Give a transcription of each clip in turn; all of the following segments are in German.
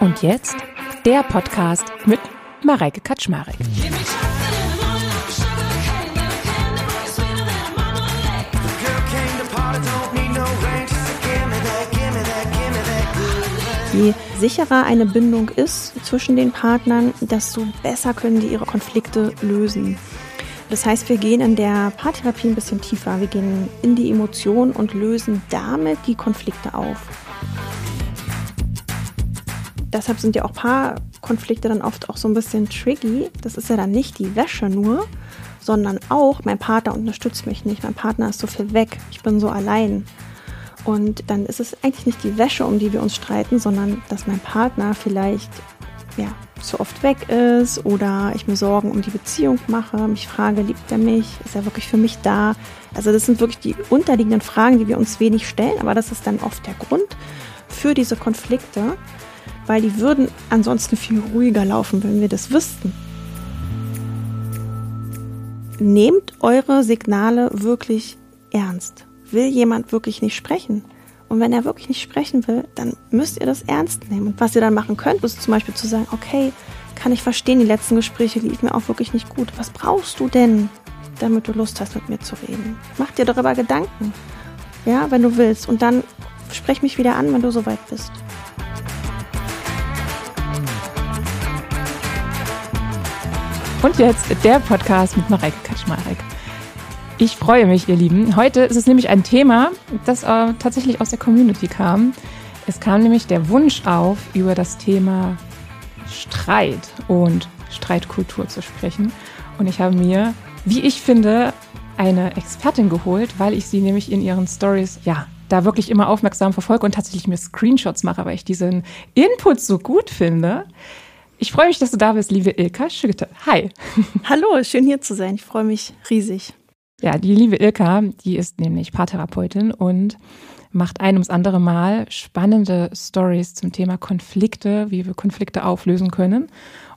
Und jetzt der Podcast mit Mareike Kaczmarek. Je sicherer eine Bindung ist zwischen den Partnern, desto besser können die ihre Konflikte lösen. Das heißt, wir gehen in der Paartherapie ein bisschen tiefer. Wir gehen in die Emotionen und lösen damit die Konflikte auf. Deshalb sind ja auch Paarkonflikte dann oft auch so ein bisschen tricky. Das ist ja dann nicht die Wäsche nur, sondern auch, mein Partner unterstützt mich nicht, mein Partner ist so viel weg, ich bin so allein. Und dann ist es eigentlich nicht die Wäsche, um die wir uns streiten, sondern dass mein Partner vielleicht ja, zu oft weg ist oder ich mir Sorgen um die Beziehung mache, mich frage, liebt er mich, ist er wirklich für mich da? Also das sind wirklich die unterliegenden Fragen, die wir uns wenig stellen, aber das ist dann oft der Grund für diese Konflikte, weil die würden ansonsten viel ruhiger laufen, wenn wir das wüssten. Nehmt eure Signale wirklich ernst will jemand wirklich nicht sprechen. Und wenn er wirklich nicht sprechen will, dann müsst ihr das ernst nehmen. Und was ihr dann machen könnt, ist zum Beispiel zu sagen, okay, kann ich verstehen, die letzten Gespräche liefen mir auch wirklich nicht gut. Was brauchst du denn, damit du Lust hast, mit mir zu reden? Mach dir darüber Gedanken. Ja, wenn du willst. Und dann sprech mich wieder an, wenn du soweit bist. Und jetzt der Podcast mit Mareike Kaczmarek. Ich freue mich, ihr Lieben. Heute ist es nämlich ein Thema, das äh, tatsächlich aus der Community kam. Es kam nämlich der Wunsch auf, über das Thema Streit und Streitkultur zu sprechen. Und ich habe mir, wie ich finde, eine Expertin geholt, weil ich sie nämlich in ihren Stories, ja, da wirklich immer aufmerksam verfolge und tatsächlich mir Screenshots mache, weil ich diesen Input so gut finde. Ich freue mich, dass du da bist, liebe Ilka Schütte. Hi. Hallo, schön hier zu sein. Ich freue mich riesig. Ja, die liebe Ilka, die ist nämlich Paartherapeutin und macht ein ums andere Mal spannende Stories zum Thema Konflikte, wie wir Konflikte auflösen können.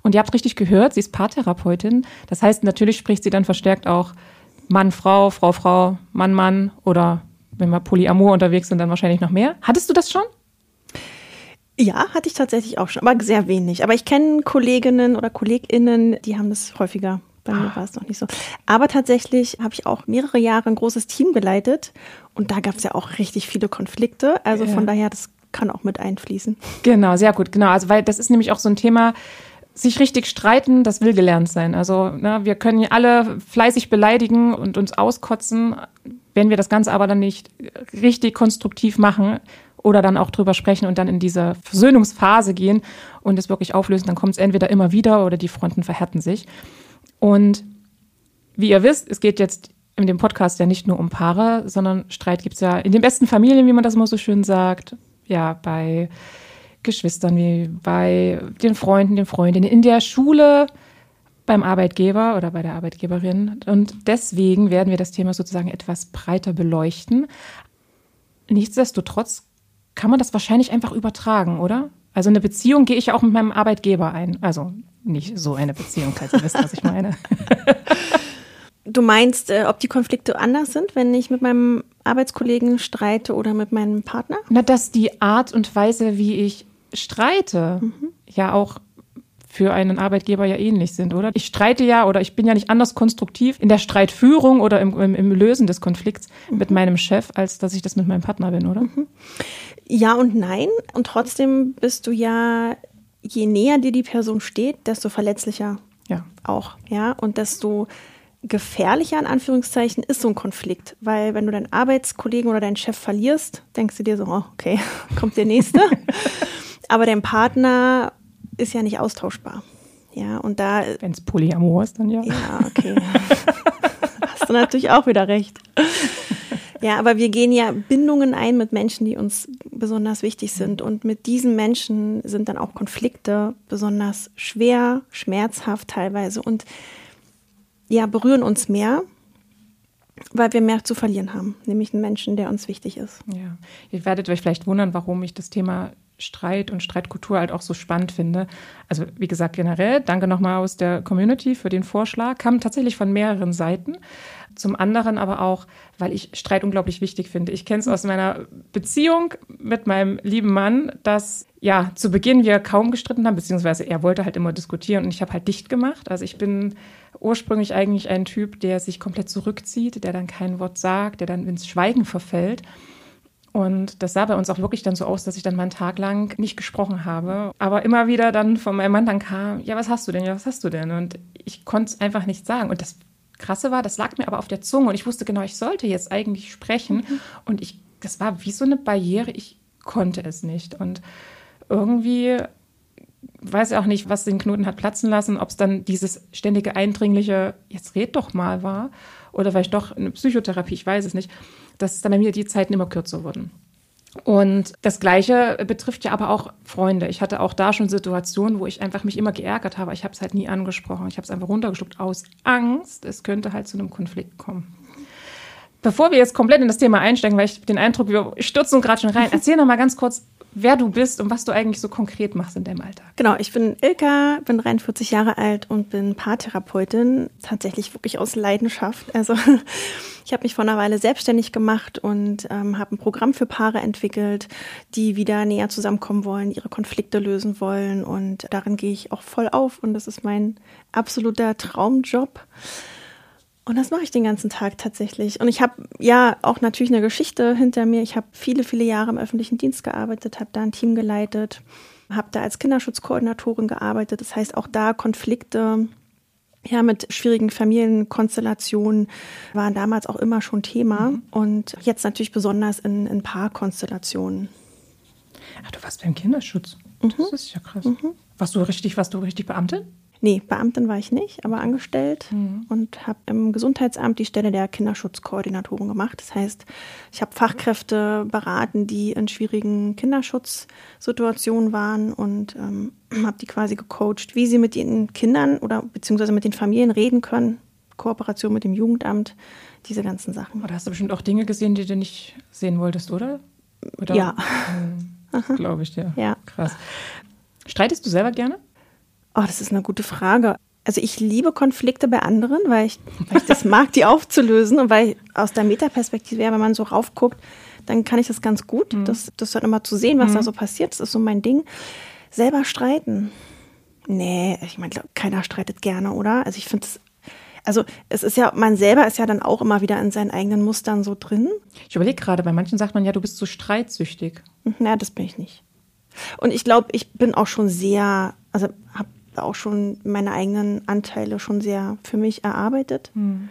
Und ihr habt richtig gehört, sie ist Paartherapeutin. Das heißt, natürlich spricht sie dann verstärkt auch Mann, Frau, Frau, Frau, Mann, Mann oder wenn wir Polyamor unterwegs sind, dann wahrscheinlich noch mehr. Hattest du das schon? Ja, hatte ich tatsächlich auch schon, aber sehr wenig. Aber ich kenne Kolleginnen oder KollegInnen, die haben das häufiger. Bei mir war es noch nicht so. Aber tatsächlich habe ich auch mehrere Jahre ein großes Team geleitet und da gab es ja auch richtig viele Konflikte. Also ja. von daher, das kann auch mit einfließen. Genau, sehr gut, genau. Also weil das ist nämlich auch so ein Thema, sich richtig streiten, das will gelernt sein. Also ne, wir können ja alle fleißig beleidigen und uns auskotzen, wenn wir das Ganze aber dann nicht richtig konstruktiv machen oder dann auch drüber sprechen und dann in diese Versöhnungsphase gehen und es wirklich auflösen, dann kommt es entweder immer wieder oder die Fronten verhärten sich. Und wie ihr wisst, es geht jetzt in dem Podcast ja nicht nur um Paare, sondern Streit gibt es ja in den besten Familien, wie man das immer so schön sagt. Ja, bei Geschwistern, wie bei den Freunden, den Freundinnen, in der Schule, beim Arbeitgeber oder bei der Arbeitgeberin. Und deswegen werden wir das Thema sozusagen etwas breiter beleuchten. Nichtsdestotrotz kann man das wahrscheinlich einfach übertragen, oder? Also eine Beziehung gehe ich ja auch mit meinem Arbeitgeber ein. Also nicht so eine Beziehung, falls ihr wisst, was ich meine. Du meinst, äh, ob die Konflikte anders sind, wenn ich mit meinem Arbeitskollegen streite oder mit meinem Partner? Na, dass die Art und Weise, wie ich streite, mhm. ja auch für einen Arbeitgeber ja ähnlich sind, oder? Ich streite ja oder ich bin ja nicht anders konstruktiv in der Streitführung oder im, im, im Lösen des Konflikts mhm. mit meinem Chef, als dass ich das mit meinem Partner bin, oder? Mhm. Ja und nein. Und trotzdem bist du ja je näher dir die Person steht, desto verletzlicher ja. auch, ja, und desto gefährlicher in Anführungszeichen ist so ein Konflikt, weil wenn du deinen Arbeitskollegen oder deinen Chef verlierst, denkst du dir so, oh, okay, kommt der nächste. Aber dein Partner ist ja nicht austauschbar. Ja, und da. Wenn es Polyamor ist, dann ja. Ja, okay. Hast du natürlich auch wieder recht. Ja, aber wir gehen ja Bindungen ein mit Menschen, die uns besonders wichtig sind. Und mit diesen Menschen sind dann auch Konflikte besonders schwer, schmerzhaft teilweise und ja, berühren uns mehr, weil wir mehr zu verlieren haben, nämlich einen Menschen, der uns wichtig ist. Ja, ihr werdet euch vielleicht wundern, warum ich das Thema Streit und Streitkultur halt auch so spannend finde. Also wie gesagt, generell, danke nochmal aus der Community für den Vorschlag. Kam tatsächlich von mehreren Seiten. Zum anderen aber auch, weil ich Streit unglaublich wichtig finde. Ich kenne es aus meiner Beziehung mit meinem lieben Mann, dass ja zu Beginn wir kaum gestritten haben, beziehungsweise er wollte halt immer diskutieren und ich habe halt dicht gemacht. Also ich bin ursprünglich eigentlich ein Typ, der sich komplett zurückzieht, der dann kein Wort sagt, der dann ins Schweigen verfällt. Und das sah bei uns auch wirklich dann so aus, dass ich dann mal einen Tag lang nicht gesprochen habe. Aber immer wieder dann von meinem Mann dann kam, ja, was hast du denn? Ja, was hast du denn? Und ich konnte es einfach nicht sagen. Und das Krasse war, das lag mir aber auf der Zunge und ich wusste genau, ich sollte jetzt eigentlich sprechen. Mhm. Und ich, das war wie so eine Barriere. Ich konnte es nicht. Und irgendwie weiß ich auch nicht, was den Knoten hat platzen lassen, ob es dann dieses ständige eindringliche, jetzt red doch mal war, oder vielleicht doch eine Psychotherapie, ich weiß es nicht dass dann bei mir die Zeiten immer kürzer wurden. Und das Gleiche betrifft ja aber auch Freunde. Ich hatte auch da schon Situationen, wo ich einfach mich immer geärgert habe. Ich habe es halt nie angesprochen. Ich habe es einfach runtergeschluckt aus Angst, es könnte halt zu einem Konflikt kommen. Bevor wir jetzt komplett in das Thema einsteigen, weil ich den Eindruck, wir stürzen gerade schon rein, erzähl noch mal ganz kurz, wer du bist und was du eigentlich so konkret machst in deinem Alltag. Genau, ich bin Ilka, bin 43 Jahre alt und bin Paartherapeutin, tatsächlich wirklich aus Leidenschaft. Also ich habe mich vor einer Weile selbstständig gemacht und ähm, habe ein Programm für Paare entwickelt, die wieder näher zusammenkommen wollen, ihre Konflikte lösen wollen und darin gehe ich auch voll auf und das ist mein absoluter Traumjob. Und das mache ich den ganzen Tag tatsächlich. Und ich habe ja auch natürlich eine Geschichte hinter mir. Ich habe viele, viele Jahre im öffentlichen Dienst gearbeitet, habe da ein Team geleitet, habe da als Kinderschutzkoordinatorin gearbeitet. Das heißt, auch da Konflikte ja, mit schwierigen Familienkonstellationen waren damals auch immer schon Thema mhm. und jetzt natürlich besonders in, in Paarkonstellationen. Ach, du warst beim Kinderschutz. Mhm. Das ist ja krass. Mhm. Warst du richtig, warst du richtig Beamtin? Nee, Beamtin war ich nicht, aber angestellt mhm. und habe im Gesundheitsamt die Stelle der Kinderschutzkoordinatorin gemacht. Das heißt, ich habe Fachkräfte beraten, die in schwierigen Kinderschutzsituationen waren und ähm, habe die quasi gecoacht, wie sie mit den Kindern oder beziehungsweise mit den Familien reden können. Kooperation mit dem Jugendamt, diese ganzen Sachen. Oder hast du bestimmt auch Dinge gesehen, die du nicht sehen wolltest, oder? oder? Ja. Hm, Glaube ich dir. Ja. Krass. Streitest du selber gerne? Oh, das ist eine gute Frage. Also ich liebe Konflikte bei anderen, weil ich, weil ich das mag, die aufzulösen und weil aus der Metaperspektive, wenn man so raufguckt, dann kann ich das ganz gut. Mhm. Das, das dann immer zu sehen, was mhm. da so passiert, das ist so mein Ding. Selber streiten. Nee, ich meine, keiner streitet gerne, oder? Also ich finde es also es ist ja, man selber ist ja dann auch immer wieder in seinen eigenen Mustern so drin. Ich überlege gerade, bei manchen sagt man ja, du bist so streitsüchtig. Ja, das bin ich nicht. Und ich glaube, ich bin auch schon sehr, also habe auch schon meine eigenen Anteile schon sehr für mich erarbeitet. Hm.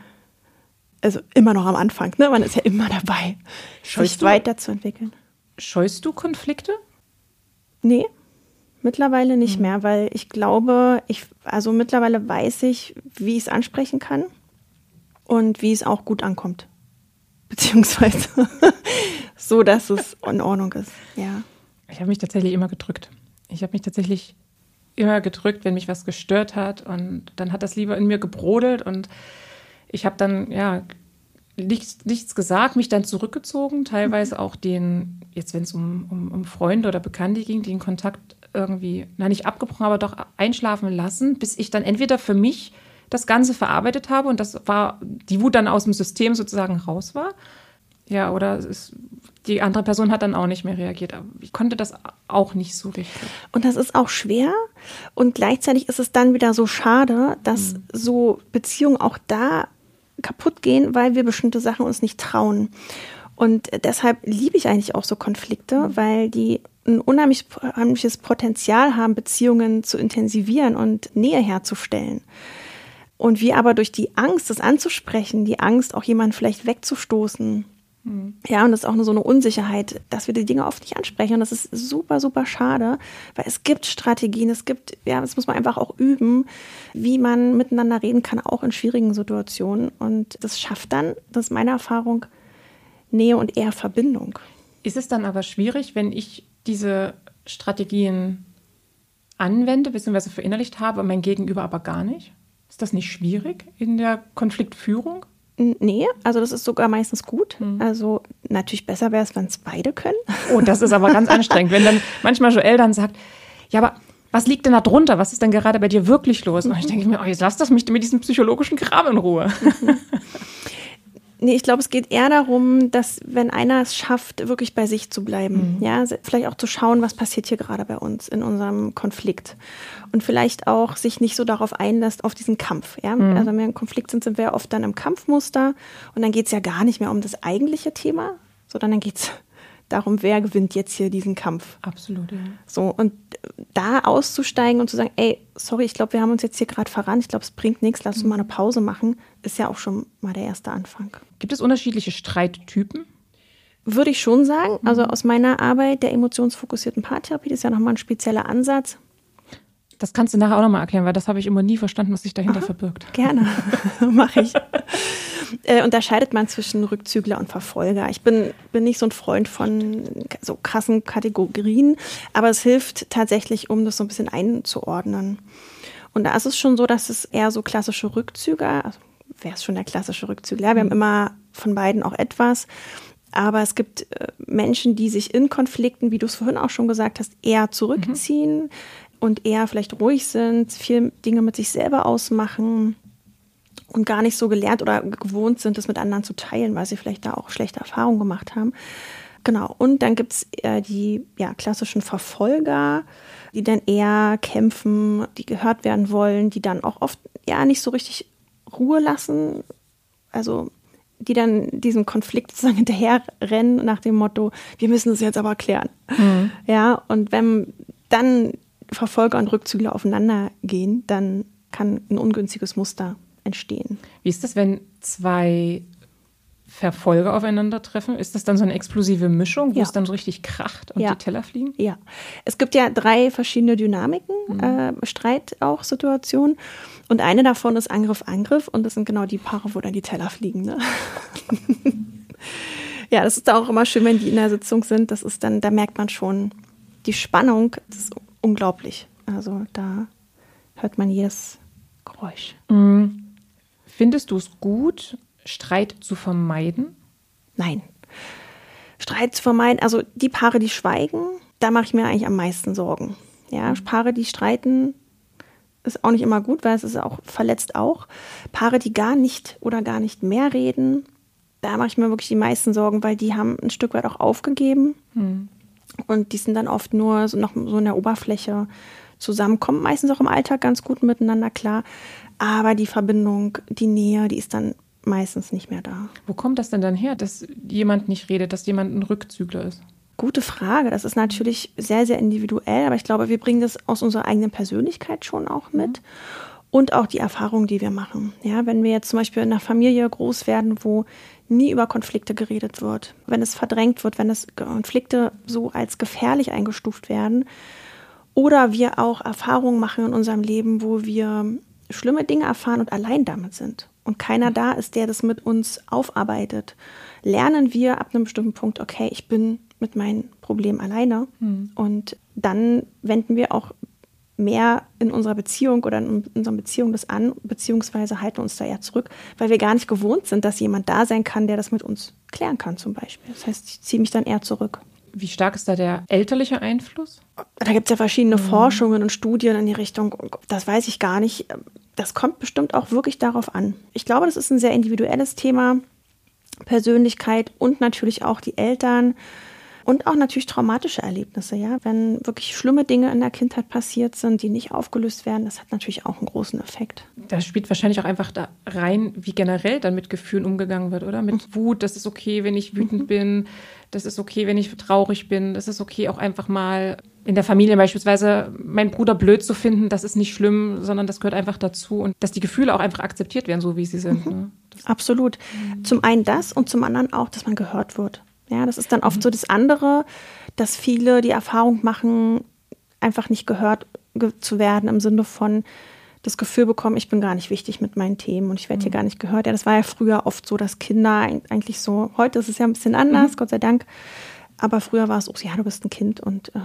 Also immer noch am Anfang, ne? Man ist ja immer dabei, Scheust sich du, weiterzuentwickeln. Scheust du Konflikte? Nee, mittlerweile nicht hm. mehr, weil ich glaube, ich, also mittlerweile weiß ich, wie ich es ansprechen kann und wie es auch gut ankommt. Beziehungsweise so, dass es in Ordnung ist, ja. Ich habe mich tatsächlich immer gedrückt. Ich habe mich tatsächlich immer gedrückt, wenn mich was gestört hat. Und dann hat das lieber in mir gebrodelt und ich habe dann, ja, nichts, nichts gesagt, mich dann zurückgezogen, teilweise auch den, jetzt wenn es um, um, um Freunde oder Bekannte ging, den Kontakt irgendwie, na nicht abgebrochen, aber doch einschlafen lassen, bis ich dann entweder für mich das Ganze verarbeitet habe und das war, die Wut dann aus dem System sozusagen raus war. Ja, oder es die andere Person hat dann auch nicht mehr reagiert. Aber ich konnte das auch nicht so richtig. Und das ist auch schwer. Und gleichzeitig ist es dann wieder so schade, dass mhm. so Beziehungen auch da kaputt gehen, weil wir bestimmte Sachen uns nicht trauen. Und deshalb liebe ich eigentlich auch so Konflikte, mhm. weil die ein unheimlich, unheimliches Potenzial haben, Beziehungen zu intensivieren und Nähe herzustellen. Und wir aber durch die Angst, das anzusprechen, die Angst, auch jemanden vielleicht wegzustoßen, ja, und das ist auch nur so eine Unsicherheit, dass wir die Dinge oft nicht ansprechen. Und das ist super, super schade, weil es gibt Strategien, es gibt, ja, das muss man einfach auch üben, wie man miteinander reden kann, auch in schwierigen Situationen. Und das schafft dann, das ist meine Erfahrung, Nähe und eher Verbindung. Ist es dann aber schwierig, wenn ich diese Strategien anwende, bzw. verinnerlicht habe, mein Gegenüber aber gar nicht? Ist das nicht schwierig in der Konfliktführung? Nee, also das ist sogar meistens gut. Mhm. Also natürlich besser wäre es, wenn es beide können. Oh, das ist aber ganz anstrengend, wenn dann manchmal Joel dann sagt, ja, aber was liegt denn da drunter? Was ist denn gerade bei dir wirklich los? Und ich denke mir, oh, jetzt lass das mich mit diesem psychologischen Kram in Ruhe. Mhm. Nee, ich glaube, es geht eher darum, dass wenn einer es schafft, wirklich bei sich zu bleiben, mhm. ja, vielleicht auch zu schauen, was passiert hier gerade bei uns in unserem Konflikt und vielleicht auch sich nicht so darauf einlässt, auf diesen Kampf, ja. Mhm. Also wenn wir im Konflikt sind, sind wir oft dann im Kampfmuster und dann geht es ja gar nicht mehr um das eigentliche Thema, sondern dann geht es darum, wer gewinnt jetzt hier diesen Kampf. Absolut, ja. So, und da auszusteigen und zu sagen, ey, sorry, ich glaube, wir haben uns jetzt hier gerade verrannt, ich glaube, es bringt nichts, lass uns mal eine Pause machen, ist ja auch schon mal der erste Anfang. Gibt es unterschiedliche Streittypen? Würde ich schon sagen. Also aus meiner Arbeit der emotionsfokussierten Paartherapie, das ist ja nochmal ein spezieller Ansatz. Das kannst du nachher auch nochmal erklären, weil das habe ich immer nie verstanden, was sich dahinter Aha, verbirgt. Gerne, mache ich. äh, unterscheidet man zwischen Rückzügler und Verfolger. Ich bin, bin nicht so ein Freund von so krassen Kategorien, aber es hilft tatsächlich, um das so ein bisschen einzuordnen. Und da ist es schon so, dass es eher so klassische Rückzüger, also wäre es schon der klassische Rückzügler. Ja, wir haben mhm. immer von beiden auch etwas. Aber es gibt äh, Menschen, die sich in Konflikten, wie du es vorhin auch schon gesagt hast, eher zurückziehen, mhm und eher vielleicht ruhig sind, viel Dinge mit sich selber ausmachen und gar nicht so gelernt oder gewohnt sind, das mit anderen zu teilen, weil sie vielleicht da auch schlechte Erfahrungen gemacht haben. Genau. Und dann gibt es äh, die ja, klassischen Verfolger, die dann eher kämpfen, die gehört werden wollen, die dann auch oft ja nicht so richtig Ruhe lassen. Also die dann diesem Konflikt sozusagen hinterherrennen nach dem Motto, wir müssen es jetzt aber klären. Mhm. Ja, und wenn dann Verfolger und Rückzügler aufeinander gehen, dann kann ein ungünstiges Muster entstehen. Wie ist das, wenn zwei Verfolger aufeinandertreffen? Ist das dann so eine explosive Mischung, wo ja. es dann so richtig kracht und ja. die Teller fliegen? Ja. Es gibt ja drei verschiedene Dynamiken, mhm. äh, Streit auch Situationen. Und eine davon ist Angriff, Angriff. Und das sind genau die Paare, wo dann die Teller fliegen. Ne? ja, das ist auch immer schön, wenn die in der Sitzung sind. Das ist dann, da merkt man schon die Spannung. Ist unglaublich. Also da hört man jedes Geräusch. Mhm. Findest du es gut, Streit zu vermeiden? Nein. Streit zu vermeiden, also die Paare, die schweigen, da mache ich mir eigentlich am meisten Sorgen. Ja, mhm. Paare, die streiten, ist auch nicht immer gut, weil es ist auch verletzt auch. Paare, die gar nicht oder gar nicht mehr reden, da mache ich mir wirklich die meisten Sorgen, weil die haben ein Stück weit auch aufgegeben. Mhm. Und die sind dann oft nur so noch so in der Oberfläche zusammenkommen, meistens auch im Alltag ganz gut miteinander klar. Aber die Verbindung, die Nähe, die ist dann meistens nicht mehr da. Wo kommt das denn dann her, dass jemand nicht redet, dass jemand ein Rückzügler ist? Gute Frage. Das ist natürlich sehr, sehr individuell, aber ich glaube, wir bringen das aus unserer eigenen Persönlichkeit schon auch mit. Mhm. Und auch die Erfahrung, die wir machen. Ja, wenn wir jetzt zum Beispiel in einer Familie groß werden, wo nie über Konflikte geredet wird, wenn es verdrängt wird, wenn es Konflikte so als gefährlich eingestuft werden oder wir auch Erfahrungen machen in unserem Leben, wo wir schlimme Dinge erfahren und allein damit sind und keiner da ist, der das mit uns aufarbeitet, lernen wir ab einem bestimmten Punkt, okay, ich bin mit meinem Problem alleine. Hm. und dann wenden wir auch mehr in unserer Beziehung oder in unserer Beziehung das an, beziehungsweise halten uns da eher zurück, weil wir gar nicht gewohnt sind, dass jemand da sein kann, der das mit uns klären kann zum Beispiel. Das heißt, ich ziehe mich dann eher zurück. Wie stark ist da der elterliche Einfluss? Da gibt es ja verschiedene mhm. Forschungen und Studien in die Richtung. Das weiß ich gar nicht. Das kommt bestimmt auch wirklich darauf an. Ich glaube, das ist ein sehr individuelles Thema. Persönlichkeit und natürlich auch die Eltern und auch natürlich traumatische Erlebnisse, ja. Wenn wirklich schlimme Dinge in der Kindheit passiert sind, die nicht aufgelöst werden, das hat natürlich auch einen großen Effekt. Da spielt wahrscheinlich auch einfach da rein, wie generell dann mit Gefühlen umgegangen wird, oder? Mit mhm. Wut, das ist okay, wenn ich wütend mhm. bin, das ist okay, wenn ich traurig bin, das ist okay, auch einfach mal in der Familie beispielsweise meinen Bruder blöd zu finden, das ist nicht schlimm, sondern das gehört einfach dazu und dass die Gefühle auch einfach akzeptiert werden, so wie sie sind. Mhm. Ne? Absolut. Zum einen das und zum anderen auch, dass man gehört wird. Ja, das ist dann oft mhm. so das andere, dass viele die Erfahrung machen, einfach nicht gehört zu werden im Sinne von das Gefühl bekommen, ich bin gar nicht wichtig mit meinen Themen und ich werde mhm. hier gar nicht gehört. Ja, das war ja früher oft so, dass Kinder eigentlich so, heute ist es ja ein bisschen anders, mhm. Gott sei Dank. Aber früher war es auch so, ja, du bist ein Kind und äh,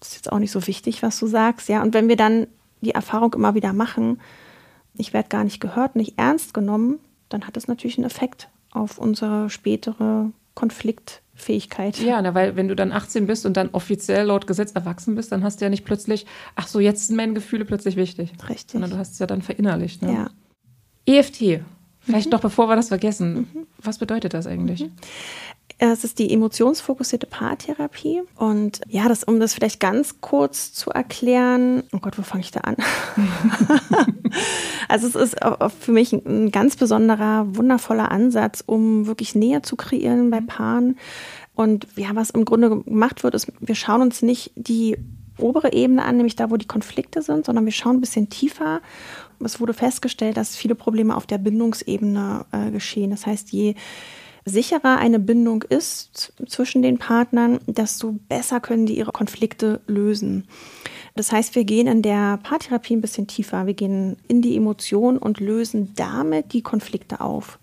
das ist jetzt auch nicht so wichtig, was du sagst. Ja, und wenn wir dann die Erfahrung immer wieder machen, ich werde gar nicht gehört, nicht ernst genommen, dann hat das natürlich einen Effekt auf unsere spätere Konfliktfähigkeit. Ja, na, weil wenn du dann 18 bist und dann offiziell laut Gesetz erwachsen bist, dann hast du ja nicht plötzlich, ach so, jetzt sind meine Gefühle plötzlich wichtig. Richtig. Sondern du hast es ja dann verinnerlicht. Ne? Ja. EFT. Vielleicht mhm. noch bevor wir das vergessen. Mhm. Was bedeutet das eigentlich? Mhm. Es ist die emotionsfokussierte Paartherapie. Und ja, das, um das vielleicht ganz kurz zu erklären, oh Gott, wo fange ich da an? also es ist für mich ein ganz besonderer, wundervoller Ansatz, um wirklich Nähe zu kreieren bei Paaren. Und ja, was im Grunde gemacht wird, ist, wir schauen uns nicht die obere Ebene an, nämlich da, wo die Konflikte sind, sondern wir schauen ein bisschen tiefer. Es wurde festgestellt, dass viele Probleme auf der Bindungsebene äh, geschehen. Das heißt, je sicherer eine Bindung ist zwischen den Partnern, desto besser können die ihre Konflikte lösen. Das heißt, wir gehen in der Paartherapie ein bisschen tiefer. Wir gehen in die Emotionen und lösen damit die Konflikte auf.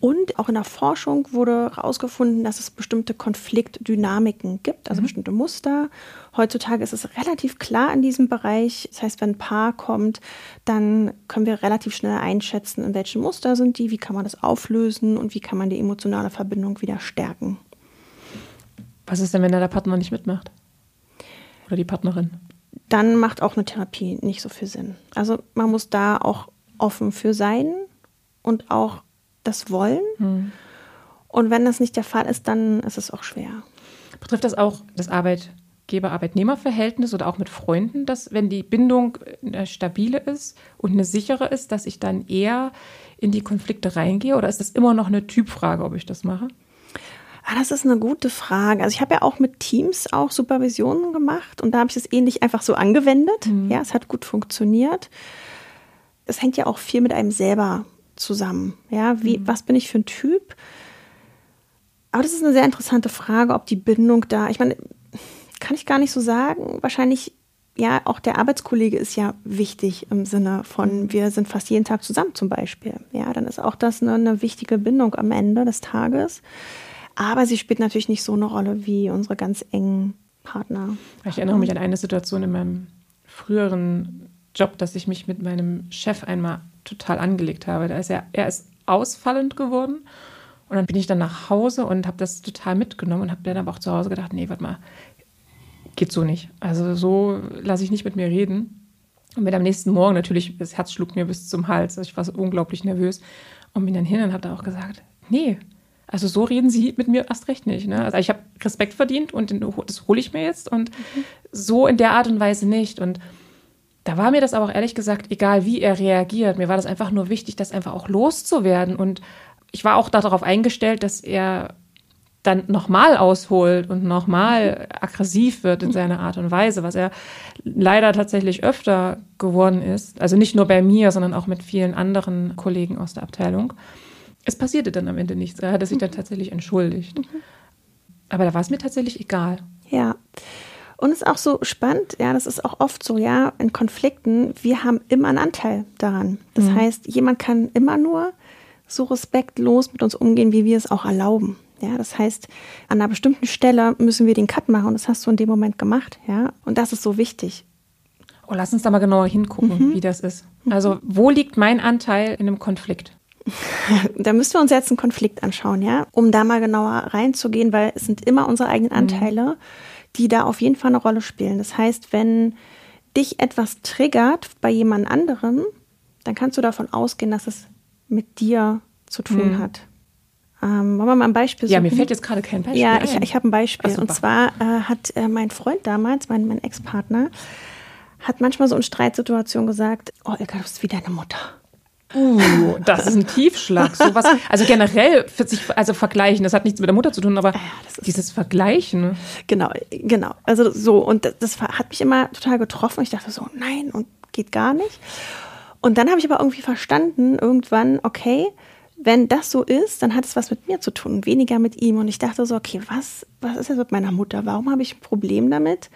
Und auch in der Forschung wurde herausgefunden, dass es bestimmte Konfliktdynamiken gibt, also mhm. bestimmte Muster. Heutzutage ist es relativ klar in diesem Bereich. Das heißt, wenn ein Paar kommt, dann können wir relativ schnell einschätzen, in welchen Muster sind die, wie kann man das auflösen und wie kann man die emotionale Verbindung wieder stärken. Was ist denn, wenn der Partner nicht mitmacht? Oder die Partnerin? Dann macht auch eine Therapie nicht so viel Sinn. Also man muss da auch offen für sein und auch das wollen. Hm. Und wenn das nicht der Fall ist, dann ist es auch schwer. Betrifft das auch das Arbeitgeber-Arbeitnehmer-Verhältnis oder auch mit Freunden, dass wenn die Bindung eine stabile ist und eine sichere ist, dass ich dann eher in die Konflikte reingehe? Oder ist das immer noch eine Typfrage, ob ich das mache? Ah, das ist eine gute Frage. Also ich habe ja auch mit Teams auch Supervisionen gemacht und da habe ich es ähnlich einfach so angewendet. Mhm. Ja, es hat gut funktioniert. Es hängt ja auch viel mit einem selber zusammen? Ja, wie, mhm. was bin ich für ein Typ? Aber das ist eine sehr interessante Frage, ob die Bindung da, ich meine, kann ich gar nicht so sagen. Wahrscheinlich, ja, auch der Arbeitskollege ist ja wichtig im Sinne von, mhm. wir sind fast jeden Tag zusammen zum Beispiel. Ja, dann ist auch das eine, eine wichtige Bindung am Ende des Tages. Aber sie spielt natürlich nicht so eine Rolle wie unsere ganz engen Partner. Ich erinnere mich an eine Situation in meinem früheren Job, dass ich mich mit meinem Chef einmal total angelegt habe. Da ist er, er ist ausfallend geworden. Und dann bin ich dann nach Hause und habe das total mitgenommen und habe dann aber auch zu Hause gedacht, nee, warte mal, geht so nicht. Also so lasse ich nicht mit mir reden. Und bin am nächsten Morgen natürlich, das Herz schlug mir bis zum Hals. Also ich war so unglaublich nervös und bin dann hin und habe da auch gesagt, nee, also so reden Sie mit mir erst recht nicht. Ne? Also ich habe Respekt verdient und das hole ich mir jetzt und mhm. so in der Art und Weise nicht. Und da war mir das aber auch ehrlich gesagt egal, wie er reagiert. Mir war das einfach nur wichtig, das einfach auch loszuwerden. Und ich war auch darauf eingestellt, dass er dann nochmal ausholt und nochmal aggressiv wird in seiner Art und Weise, was er leider tatsächlich öfter geworden ist. Also nicht nur bei mir, sondern auch mit vielen anderen Kollegen aus der Abteilung. Es passierte dann am Ende nichts. Er hatte sich dann tatsächlich entschuldigt. Aber da war es mir tatsächlich egal. Ja. Und es ist auch so spannend, ja, das ist auch oft so, ja, in Konflikten, wir haben immer einen Anteil daran. Das mhm. heißt, jemand kann immer nur so respektlos mit uns umgehen, wie wir es auch erlauben. Ja, das heißt, an einer bestimmten Stelle müssen wir den Cut machen und das hast du in dem Moment gemacht, ja. Und das ist so wichtig. Oh, lass uns da mal genauer hingucken, mhm. wie das ist. Also, wo liegt mein Anteil in einem Konflikt? da müssen wir uns jetzt einen Konflikt anschauen, ja, um da mal genauer reinzugehen, weil es sind immer unsere eigenen mhm. Anteile. Mhm die da auf jeden Fall eine Rolle spielen. Das heißt, wenn dich etwas triggert bei jemand anderem, dann kannst du davon ausgehen, dass es mit dir zu tun mhm. hat. Ähm, wollen wir mal ein Beispiel suchen? Ja, mir fällt jetzt gerade kein Beispiel Ja, ich, ich habe ein Beispiel. Ach, und zwar äh, hat äh, mein Freund damals, mein, mein Ex-Partner, hat manchmal so in Streitsituationen gesagt, oh, Ilka, du bist wie deine Mutter. Uh, das ist ein Tiefschlag. Sowas, also generell sich, also vergleichen, das hat nichts mit der Mutter zu tun, aber ja, dieses Vergleichen. Genau, genau. Also so, und das, das, hat mich immer total getroffen. Ich dachte so, nein, und geht gar nicht. Und dann habe ich aber irgendwie verstanden, irgendwann, okay, wenn das so ist, dann hat es was mit mir zu tun, weniger mit ihm. Und ich dachte so, okay, was, was ist jetzt mit meiner Mutter? Warum habe ich ein Problem damit?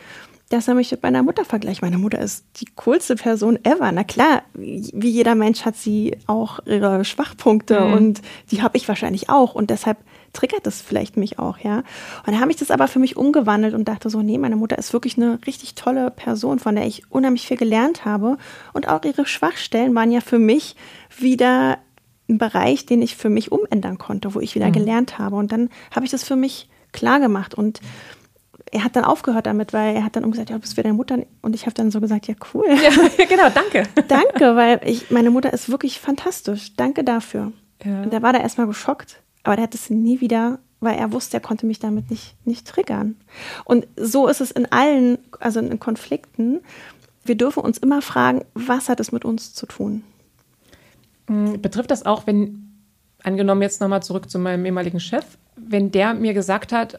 dass er mich mit meiner Mutter vergleicht. Meine Mutter ist die coolste Person ever. Na klar, wie jeder Mensch hat sie auch ihre Schwachpunkte mhm. und die habe ich wahrscheinlich auch und deshalb triggert das vielleicht mich auch, ja. Und da habe ich das aber für mich umgewandelt und dachte so, nee, meine Mutter ist wirklich eine richtig tolle Person, von der ich unheimlich viel gelernt habe und auch ihre Schwachstellen waren ja für mich wieder ein Bereich, den ich für mich umändern konnte, wo ich wieder mhm. gelernt habe und dann habe ich das für mich klar gemacht und er hat dann aufgehört damit, weil er hat dann gesagt, ja, du bist wie deine Mutter. Und ich habe dann so gesagt, ja, cool. Ja, genau, danke. danke, weil ich, meine Mutter ist wirklich fantastisch. Danke dafür. Ja. Und der war da erstmal geschockt, aber der hat es nie wieder, weil er wusste, er konnte mich damit nicht, nicht triggern. Und so ist es in allen, also in Konflikten. Wir dürfen uns immer fragen, was hat es mit uns zu tun? Hm, betrifft das auch, wenn, angenommen jetzt nochmal zurück zu meinem ehemaligen Chef, wenn der mir gesagt hat,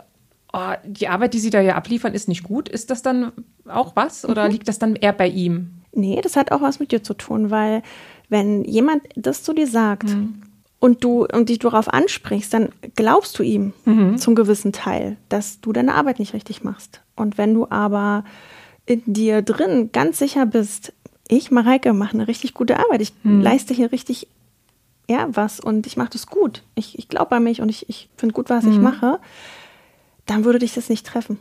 oh, die Arbeit, die Sie da ja abliefern, ist nicht gut, ist das dann auch was oder mhm. liegt das dann eher bei ihm? Nee, das hat auch was mit dir zu tun, weil wenn jemand das zu dir sagt mhm. und du und dich darauf ansprichst, dann glaubst du ihm mhm. zum gewissen Teil, dass du deine Arbeit nicht richtig machst. Und wenn du aber in dir drin ganz sicher bist, ich, Mareike, mache eine richtig gute Arbeit. Ich hm. leiste hier richtig ja, was und ich mache das gut. Ich, ich glaube an mich und ich, ich finde gut, was hm. ich mache. Dann würde dich das nicht treffen.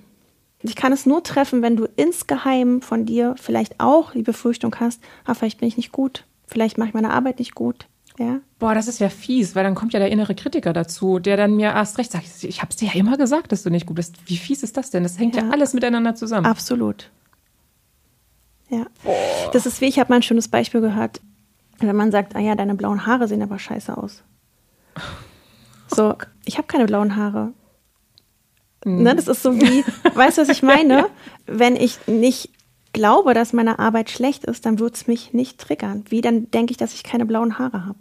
Ich kann es nur treffen, wenn du insgeheim von dir vielleicht auch die Befürchtung hast, ah, vielleicht bin ich nicht gut, vielleicht mache ich meine Arbeit nicht gut. Ja. Boah, das ist ja fies, weil dann kommt ja der innere Kritiker dazu, der dann mir erst recht sagt, ich habe es dir ja immer gesagt, dass du nicht gut bist. Wie fies ist das denn? Das hängt ja, ja alles miteinander zusammen. Absolut. Ja. Oh. Das ist wie, ich habe mal ein schönes Beispiel gehört, wenn man sagt, ah ja, deine blauen Haare sehen aber scheiße aus. So, ich habe keine blauen Haare. Mhm. Ne, das ist so wie, weißt du, was ich meine? ja. Wenn ich nicht glaube, dass meine Arbeit schlecht ist, dann wird es mich nicht triggern. Wie dann denke ich, dass ich keine blauen Haare habe.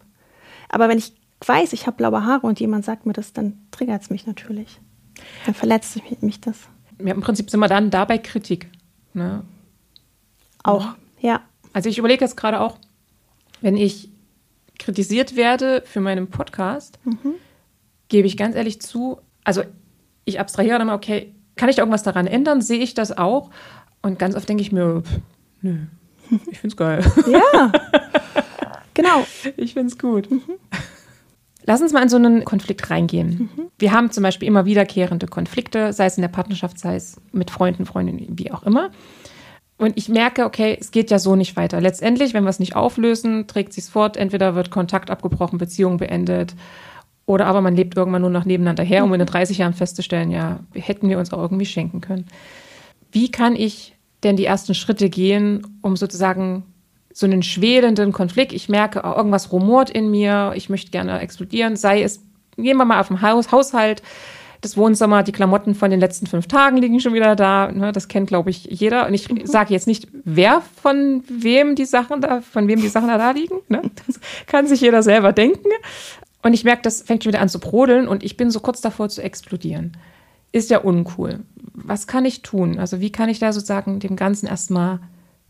Aber wenn ich weiß, ich habe blaue Haare und jemand sagt mir das, dann triggert es mich natürlich. Dann verletzt mich, mich das. Ja, Im Prinzip sind wir dann dabei Kritik. Ne? Auch, ja. Also ich überlege jetzt gerade auch, wenn ich kritisiert werde für meinen Podcast, mhm. gebe ich ganz ehrlich zu, also ich abstrahiere dann mal, okay, kann ich da irgendwas daran ändern? Sehe ich das auch? Und ganz oft denke ich mir, pff, nö, ich finde es geil. Ja, genau. Ich finde es gut. Mhm. Lass uns mal in so einen Konflikt reingehen. Mhm. Wir haben zum Beispiel immer wiederkehrende Konflikte, sei es in der Partnerschaft, sei es mit Freunden, Freundinnen, wie auch immer. Und ich merke, okay, es geht ja so nicht weiter. Letztendlich, wenn wir es nicht auflösen, trägt sich fort. Entweder wird Kontakt abgebrochen, Beziehung beendet. Oder aber man lebt irgendwann nur noch nebeneinander her, um in den 30 Jahren festzustellen, ja, hätten wir uns auch irgendwie schenken können. Wie kann ich denn die ersten Schritte gehen, um sozusagen so einen schwelenden Konflikt, ich merke, oh, irgendwas rumort in mir, ich möchte gerne explodieren, sei es, gehen wir mal auf den Haus, Haushalt, das Wohnzimmer, die Klamotten von den letzten fünf Tagen liegen schon wieder da. Ne, das kennt, glaube ich, jeder. Und ich mhm. sage jetzt nicht, wer von wem die Sachen da, von wem die Sachen da, da liegen. Ne? Das kann sich jeder selber denken. Und ich merke, das fängt schon wieder an zu brodeln und ich bin so kurz davor zu explodieren. Ist ja uncool. Was kann ich tun? Also wie kann ich da sozusagen dem Ganzen erstmal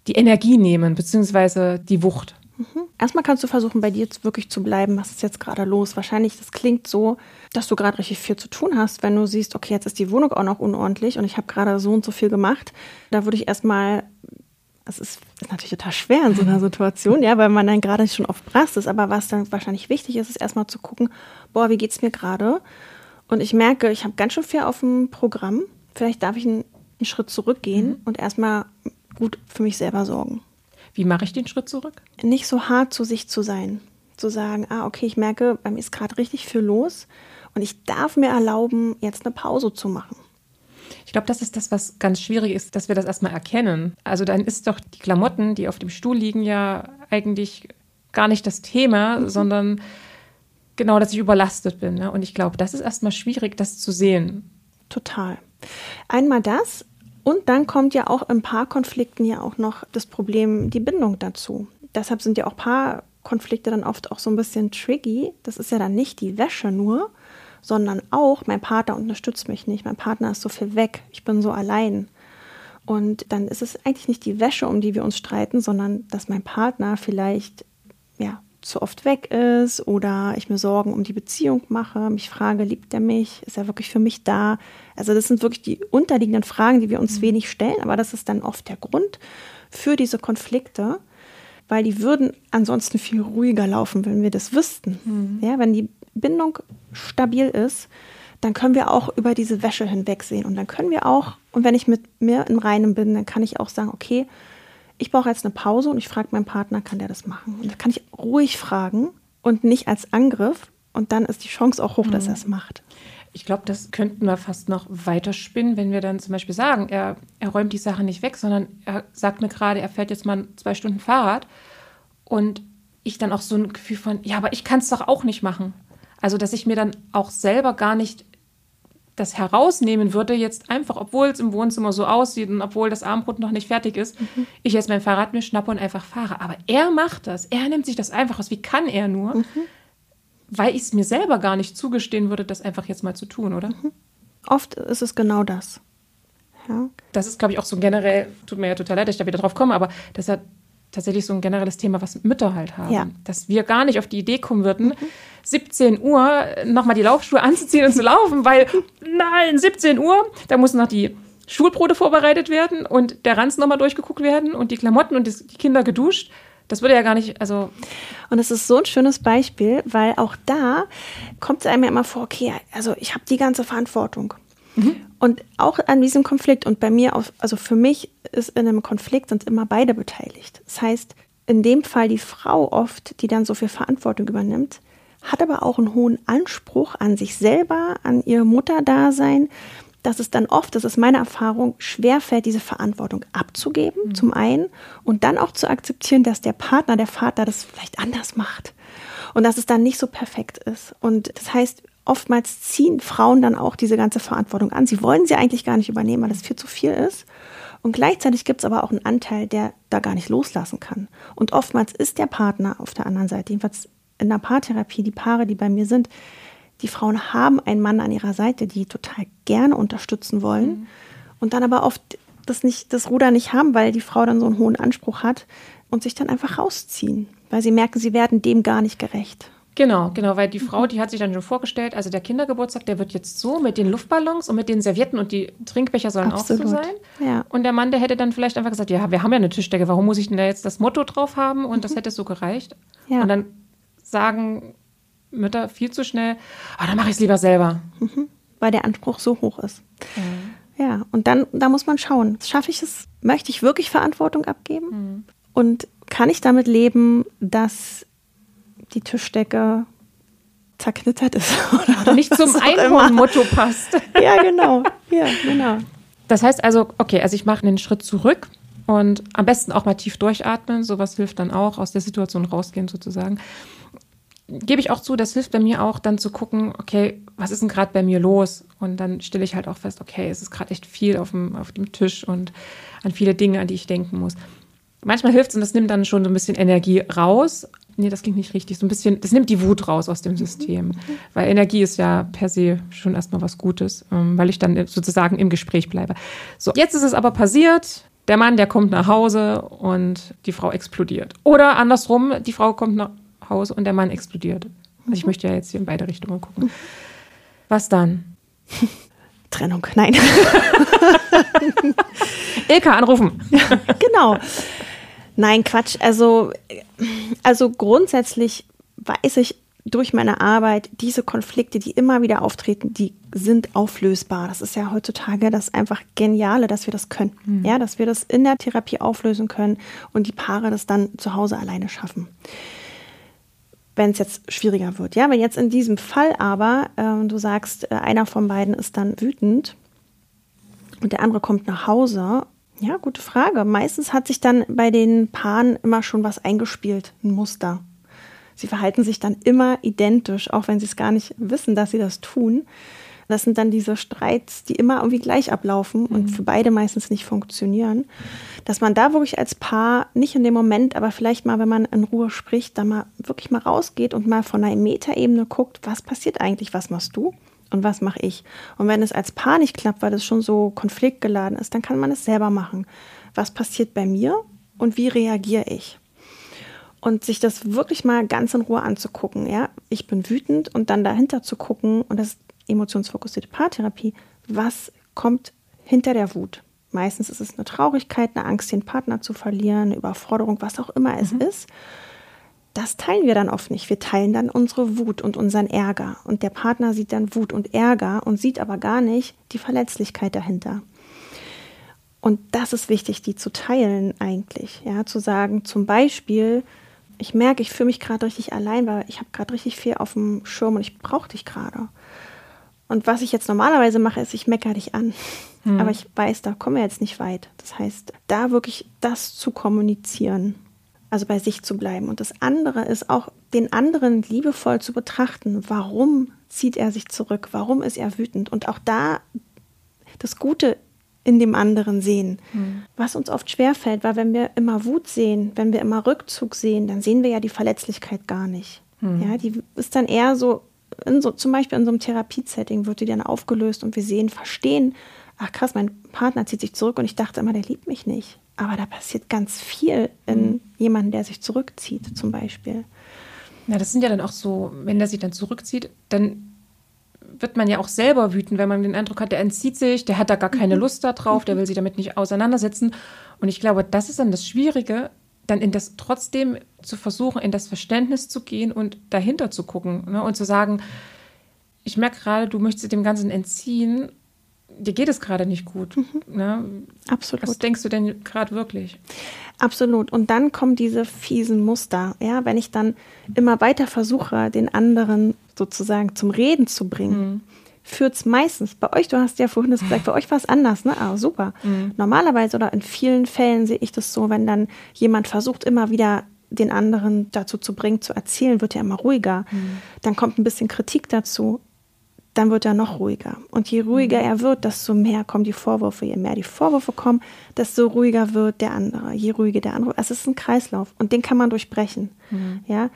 die Energie nehmen, beziehungsweise die Wucht? Mhm. Erstmal kannst du versuchen, bei dir jetzt wirklich zu bleiben. Was ist jetzt gerade los? Wahrscheinlich, das klingt so, dass du gerade richtig viel zu tun hast, wenn du siehst, okay, jetzt ist die Wohnung auch noch unordentlich und ich habe gerade so und so viel gemacht. Da würde ich erstmal, es ist, ist, natürlich total schwer in so einer Situation, ja, weil man dann gerade schon auf Brast ist. Aber was dann wahrscheinlich wichtig ist, ist erstmal zu gucken, boah, wie geht's mir gerade? Und ich merke, ich habe ganz schön viel auf dem Programm. Vielleicht darf ich einen, einen Schritt zurückgehen mhm. und erstmal gut für mich selber sorgen. Wie mache ich den Schritt zurück? Nicht so hart zu sich zu sein. Zu sagen, ah, okay, ich merke, bei mir ist gerade richtig viel los und ich darf mir erlauben, jetzt eine Pause zu machen. Ich glaube, das ist das, was ganz schwierig ist, dass wir das erstmal erkennen. Also dann ist doch die Klamotten, die auf dem Stuhl liegen, ja eigentlich gar nicht das Thema, mhm. sondern genau, dass ich überlastet bin. Ne? Und ich glaube, das ist erstmal schwierig, das zu sehen. Total. Einmal das, und dann kommt ja auch in Paarkonflikten ja auch noch das Problem, die Bindung dazu. Deshalb sind ja auch Paarkonflikte dann oft auch so ein bisschen tricky. Das ist ja dann nicht die Wäsche nur, sondern auch, mein Partner unterstützt mich nicht, mein Partner ist so viel weg, ich bin so allein. Und dann ist es eigentlich nicht die Wäsche, um die wir uns streiten, sondern dass mein Partner vielleicht zu oft weg ist oder ich mir Sorgen um die Beziehung mache, mich frage, liebt er mich, ist er wirklich für mich da? Also das sind wirklich die unterliegenden Fragen, die wir uns mhm. wenig stellen, aber das ist dann oft der Grund für diese Konflikte, weil die würden ansonsten viel ruhiger laufen, wenn wir das wüssten. Mhm. Ja, wenn die Bindung stabil ist, dann können wir auch über diese Wäsche hinwegsehen und dann können wir auch, und wenn ich mit mir im Reinen bin, dann kann ich auch sagen, okay, ich brauche jetzt eine Pause und ich frage meinen Partner, kann der das machen? Und da kann ich ruhig fragen und nicht als Angriff. Und dann ist die Chance auch hoch, dass mhm. er es macht. ich glaube, das könnten wir fast noch weiter spinnen, wenn wir dann zum Beispiel sagen, er, er räumt die Sache nicht weg, sondern er sagt mir gerade, er fährt jetzt mal zwei Stunden Fahrrad und ich dann auch so ein Gefühl von, ja, aber ich kann es doch auch nicht machen. Also, dass ich mir dann auch selber gar nicht das herausnehmen würde, jetzt einfach, obwohl es im Wohnzimmer so aussieht und obwohl das Abendbrot noch nicht fertig ist, mhm. ich jetzt mein Fahrrad mir schnappe und einfach fahre. Aber er macht das. Er nimmt sich das einfach aus. Wie kann er nur? Mhm weil ich es mir selber gar nicht zugestehen würde, das einfach jetzt mal zu tun, oder? Mhm. Oft ist es genau das. Ja. Das ist, glaube ich, auch so generell, tut mir ja total leid, dass ich da wieder drauf komme, aber das ja tatsächlich so ein generelles Thema, was Mütter halt haben. Ja. Dass wir gar nicht auf die Idee kommen würden, mhm. 17 Uhr nochmal die Laufschuhe anzuziehen und zu laufen, weil, nein, 17 Uhr, da müssen noch die Schulbrote vorbereitet werden und der Ranz nochmal durchgeguckt werden und die Klamotten und die Kinder geduscht. Das würde ja gar nicht, also. Und es ist so ein schönes Beispiel, weil auch da kommt es einem ja immer vor, okay, also ich habe die ganze Verantwortung. Mhm. Und auch an diesem Konflikt und bei mir, also für mich ist in einem Konflikt sind immer beide beteiligt. Das heißt, in dem Fall die Frau oft, die dann so viel Verantwortung übernimmt, hat aber auch einen hohen Anspruch an sich selber, an ihr Mutterdasein dass es dann oft, das ist meine Erfahrung, schwerfällt, diese Verantwortung abzugeben, mhm. zum einen, und dann auch zu akzeptieren, dass der Partner, der Vater das vielleicht anders macht und dass es dann nicht so perfekt ist. Und das heißt, oftmals ziehen Frauen dann auch diese ganze Verantwortung an. Sie wollen sie eigentlich gar nicht übernehmen, weil das viel zu viel ist. Und gleichzeitig gibt es aber auch einen Anteil, der da gar nicht loslassen kann. Und oftmals ist der Partner auf der anderen Seite, jedenfalls in der Paartherapie, die Paare, die bei mir sind, die Frauen haben einen Mann an ihrer Seite, die total gerne unterstützen wollen mhm. und dann aber oft das, nicht, das Ruder nicht haben, weil die Frau dann so einen hohen Anspruch hat und sich dann einfach rausziehen, weil sie merken, sie werden dem gar nicht gerecht. Genau, genau, weil die Frau, die hat sich dann schon vorgestellt, also der Kindergeburtstag, der wird jetzt so mit den Luftballons und mit den Servietten und die Trinkbecher sollen Absolut. auch so sein. Ja. Und der Mann, der hätte dann vielleicht einfach gesagt, ja, wir haben ja eine Tischdecke, warum muss ich denn da jetzt das Motto drauf haben? Und mhm. das hätte so gereicht. Ja. Und dann sagen Mütter viel zu schnell, ah, dann mache ich es lieber selber. Mhm, weil der Anspruch so hoch ist. Mhm. Ja, und dann, da muss man schauen, schaffe ich es, möchte ich wirklich Verantwortung abgeben? Mhm. Und kann ich damit leben, dass die Tischdecke zerknittert ist? Oder, oder nicht zum Einhorn-Motto passt. ja, genau. Ja, genau. Das heißt also, okay, also ich mache einen Schritt zurück und am besten auch mal tief durchatmen. Sowas hilft dann auch, aus der Situation rausgehen sozusagen gebe ich auch zu, das hilft bei mir auch dann zu gucken, okay, was ist denn gerade bei mir los? Und dann stelle ich halt auch fest, okay, es ist gerade echt viel auf dem, auf dem Tisch und an viele Dinge, an die ich denken muss. Manchmal hilft es und das nimmt dann schon so ein bisschen Energie raus. Nee, das klingt nicht richtig. So ein bisschen, das nimmt die Wut raus aus dem System. Weil Energie ist ja per se schon erstmal was Gutes, ähm, weil ich dann sozusagen im Gespräch bleibe. So, jetzt ist es aber passiert. Der Mann, der kommt nach Hause und die Frau explodiert. Oder andersrum, die Frau kommt nach Hause und der Mann explodiert. Also ich mhm. möchte ja jetzt hier in beide Richtungen gucken. Was dann? Trennung, nein. Ilka anrufen. genau. Nein, Quatsch. Also, also grundsätzlich weiß ich durch meine Arbeit, diese Konflikte, die immer wieder auftreten, die sind auflösbar. Das ist ja heutzutage das einfach Geniale, dass wir das können. Mhm. Ja, dass wir das in der Therapie auflösen können und die Paare das dann zu Hause alleine schaffen wenn es jetzt schwieriger wird. Ja, wenn jetzt in diesem Fall aber äh, du sagst, äh, einer von beiden ist dann wütend und der andere kommt nach Hause. Ja, gute Frage. Meistens hat sich dann bei den Paaren immer schon was eingespielt, ein Muster. Sie verhalten sich dann immer identisch, auch wenn sie es gar nicht wissen, dass sie das tun. Das sind dann diese Streits, die immer irgendwie gleich ablaufen und mhm. für beide meistens nicht funktionieren. Dass man da wirklich als Paar, nicht in dem Moment, aber vielleicht mal, wenn man in Ruhe spricht, da mal wirklich mal rausgeht und mal von einer Metaebene guckt, was passiert eigentlich, was machst du? Und was mache ich? Und wenn es als Paar nicht klappt, weil es schon so konfliktgeladen ist, dann kann man es selber machen. Was passiert bei mir und wie reagiere ich? und sich das wirklich mal ganz in Ruhe anzugucken. Ja, ich bin wütend und dann dahinter zu gucken und das emotionsfokussierte Paartherapie, was kommt hinter der Wut? Meistens ist es eine Traurigkeit, eine Angst, den Partner zu verlieren, eine Überforderung, was auch immer es mhm. ist. Das teilen wir dann oft nicht. Wir teilen dann unsere Wut und unseren Ärger. Und der Partner sieht dann Wut und Ärger und sieht aber gar nicht die Verletzlichkeit dahinter. Und das ist wichtig, die zu teilen eigentlich. Ja, zu sagen, zum Beispiel, ich merke, ich fühle mich gerade richtig allein, weil ich habe gerade richtig viel auf dem Schirm und ich brauche dich gerade. Und was ich jetzt normalerweise mache, ist, ich meckere dich an. Hm. Aber ich weiß, da kommen wir jetzt nicht weit. Das heißt, da wirklich das zu kommunizieren, also bei sich zu bleiben. Und das andere ist auch, den anderen liebevoll zu betrachten. Warum zieht er sich zurück? Warum ist er wütend? Und auch da das Gute in dem anderen sehen. Hm. Was uns oft schwerfällt, weil wenn wir immer Wut sehen, wenn wir immer Rückzug sehen, dann sehen wir ja die Verletzlichkeit gar nicht. Hm. Ja, die ist dann eher so, so, zum Beispiel in so einem Therapiesetting wird die dann aufgelöst und wir sehen, verstehen, ach krass, mein Partner zieht sich zurück und ich dachte immer, der liebt mich nicht. Aber da passiert ganz viel in hm. jemandem, der sich zurückzieht, zum Beispiel. Ja, das sind ja dann auch so, wenn der sich dann zurückzieht, dann wird man ja auch selber wütend, wenn man den Eindruck hat, der entzieht sich, der hat da gar keine mhm. Lust darauf, der will sich damit nicht auseinandersetzen. Und ich glaube, das ist dann das Schwierige, dann in das trotzdem zu versuchen, in das Verständnis zu gehen und dahinter zu gucken ne? und zu sagen, ich merke gerade, du möchtest dem Ganzen entziehen, dir geht es gerade nicht gut. Mhm. Ne? Absolut. Was denkst du denn gerade wirklich? Absolut. Und dann kommen diese fiesen Muster. Ja, wenn ich dann immer weiter versuche, den anderen sozusagen zum Reden zu bringen, mhm. führt es meistens, bei euch, du hast ja vorhin das gesagt, bei euch war es anders, ne? Ah, super. Mhm. Normalerweise oder in vielen Fällen sehe ich das so, wenn dann jemand versucht, immer wieder den anderen dazu zu bringen, zu erzählen, wird er immer ruhiger. Mhm. Dann kommt ein bisschen Kritik dazu dann wird er noch ruhiger. Und je ruhiger er wird, desto mehr kommen die Vorwürfe. Je mehr die Vorwürfe kommen, desto ruhiger wird der andere. Je ruhiger der andere. Es ist ein Kreislauf und den kann man durchbrechen. Mhm. Ja?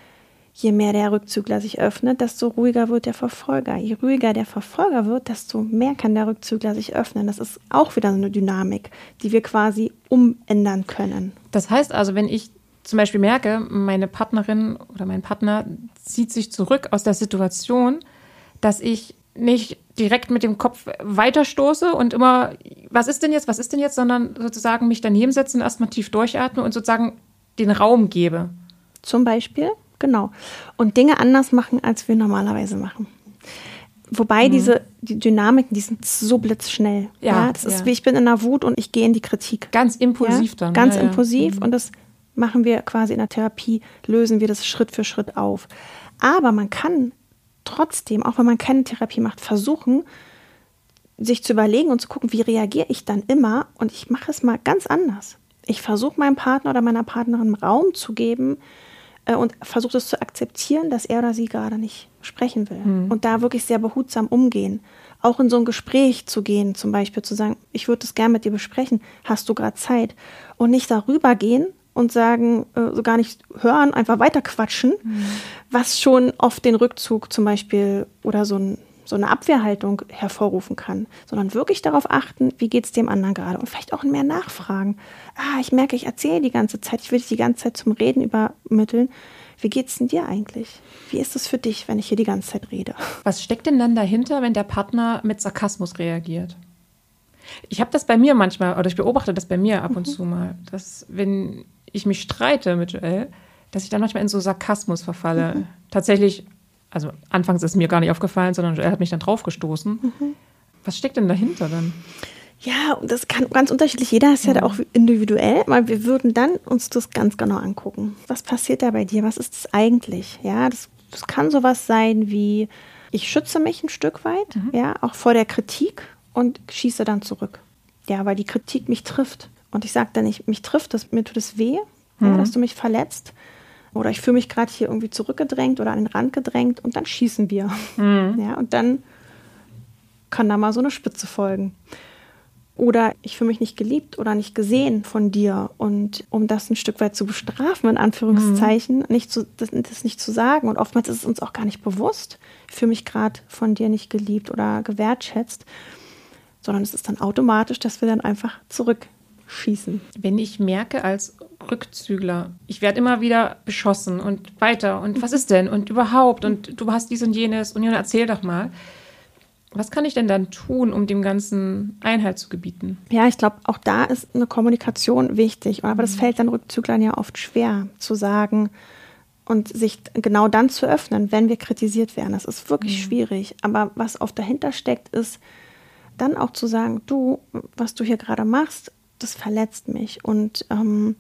Je mehr der Rückzügler sich öffnet, desto ruhiger wird der Verfolger. Je ruhiger der Verfolger wird, desto mehr kann der Rückzügler sich öffnen. Das ist auch wieder eine Dynamik, die wir quasi umändern können. Das heißt also, wenn ich zum Beispiel merke, meine Partnerin oder mein Partner zieht sich zurück aus der Situation, dass ich nicht direkt mit dem Kopf weiterstoße und immer, was ist denn jetzt, was ist denn jetzt, sondern sozusagen mich daneben setzen, erstmal tief durchatme und sozusagen den Raum gebe. Zum Beispiel, genau. Und Dinge anders machen, als wir normalerweise machen. Wobei mhm. diese die Dynamiken, die sind so blitzschnell. Ja, ja das ist ja. wie ich bin in der Wut und ich gehe in die Kritik. Ganz impulsiv ja? dann. Ganz impulsiv mhm. und das machen wir quasi in der Therapie, lösen wir das Schritt für Schritt auf. Aber man kann trotzdem, auch wenn man keine Therapie macht, versuchen, sich zu überlegen und zu gucken, wie reagiere ich dann immer. Und ich mache es mal ganz anders. Ich versuche meinem Partner oder meiner Partnerin Raum zu geben äh, und versuche es zu akzeptieren, dass er oder sie gerade nicht sprechen will. Mhm. Und da wirklich sehr behutsam umgehen. Auch in so ein Gespräch zu gehen, zum Beispiel zu sagen, ich würde es gerne mit dir besprechen, hast du gerade Zeit? Und nicht darüber gehen, und sagen, äh, so gar nicht hören, einfach weiter quatschen, mhm. was schon oft den Rückzug zum Beispiel oder so, ein, so eine Abwehrhaltung hervorrufen kann, sondern wirklich darauf achten, wie geht es dem anderen gerade und vielleicht auch mehr nachfragen. Ah, ich merke, ich erzähle die ganze Zeit, ich will dich die ganze Zeit zum Reden übermitteln. Wie geht's denn dir eigentlich? Wie ist es für dich, wenn ich hier die ganze Zeit rede? Was steckt denn dann dahinter, wenn der Partner mit Sarkasmus reagiert? Ich habe das bei mir manchmal, oder ich beobachte das bei mir ab und mhm. zu mal, dass wenn ich mich streite mit Joel, dass ich dann manchmal in so Sarkasmus verfalle. Mhm. Tatsächlich, also anfangs ist mir gar nicht aufgefallen, sondern Joel hat mich dann draufgestoßen. Mhm. Was steckt denn dahinter dann? Ja, das kann ganz unterschiedlich. Jeder ist ja da auch individuell, aber wir würden dann uns das ganz genau angucken. Was passiert da bei dir? Was ist das eigentlich? Ja, das, das kann sowas sein wie, ich schütze mich ein Stück weit, mhm. ja, auch vor der Kritik und schieße dann zurück. Ja, weil die Kritik mich trifft. Und ich sage dann nicht, mich trifft das, mir tut es weh, mhm. ja, dass du mich verletzt. Oder ich fühle mich gerade hier irgendwie zurückgedrängt oder an den Rand gedrängt und dann schießen wir. Mhm. Ja, und dann kann da mal so eine Spitze folgen. Oder ich fühle mich nicht geliebt oder nicht gesehen von dir. Und um das ein Stück weit zu bestrafen, in Anführungszeichen, mhm. nicht zu, das, das, nicht zu sagen. Und oftmals ist es uns auch gar nicht bewusst. Ich fühle mich gerade von dir nicht geliebt oder gewertschätzt. Sondern es ist dann automatisch, dass wir dann einfach zurück schießen. Wenn ich merke als Rückzügler, ich werde immer wieder beschossen und weiter und was ist denn und überhaupt und du hast dies und jenes und erzähl doch mal. Was kann ich denn dann tun, um dem Ganzen Einhalt zu gebieten? Ja, ich glaube, auch da ist eine Kommunikation wichtig. Aber das mhm. fällt dann Rückzüglern ja oft schwer zu sagen und sich genau dann zu öffnen, wenn wir kritisiert werden. Das ist wirklich mhm. schwierig. Aber was oft dahinter steckt, ist dann auch zu sagen, du, was du hier gerade machst, das verletzt mich. Und ähm,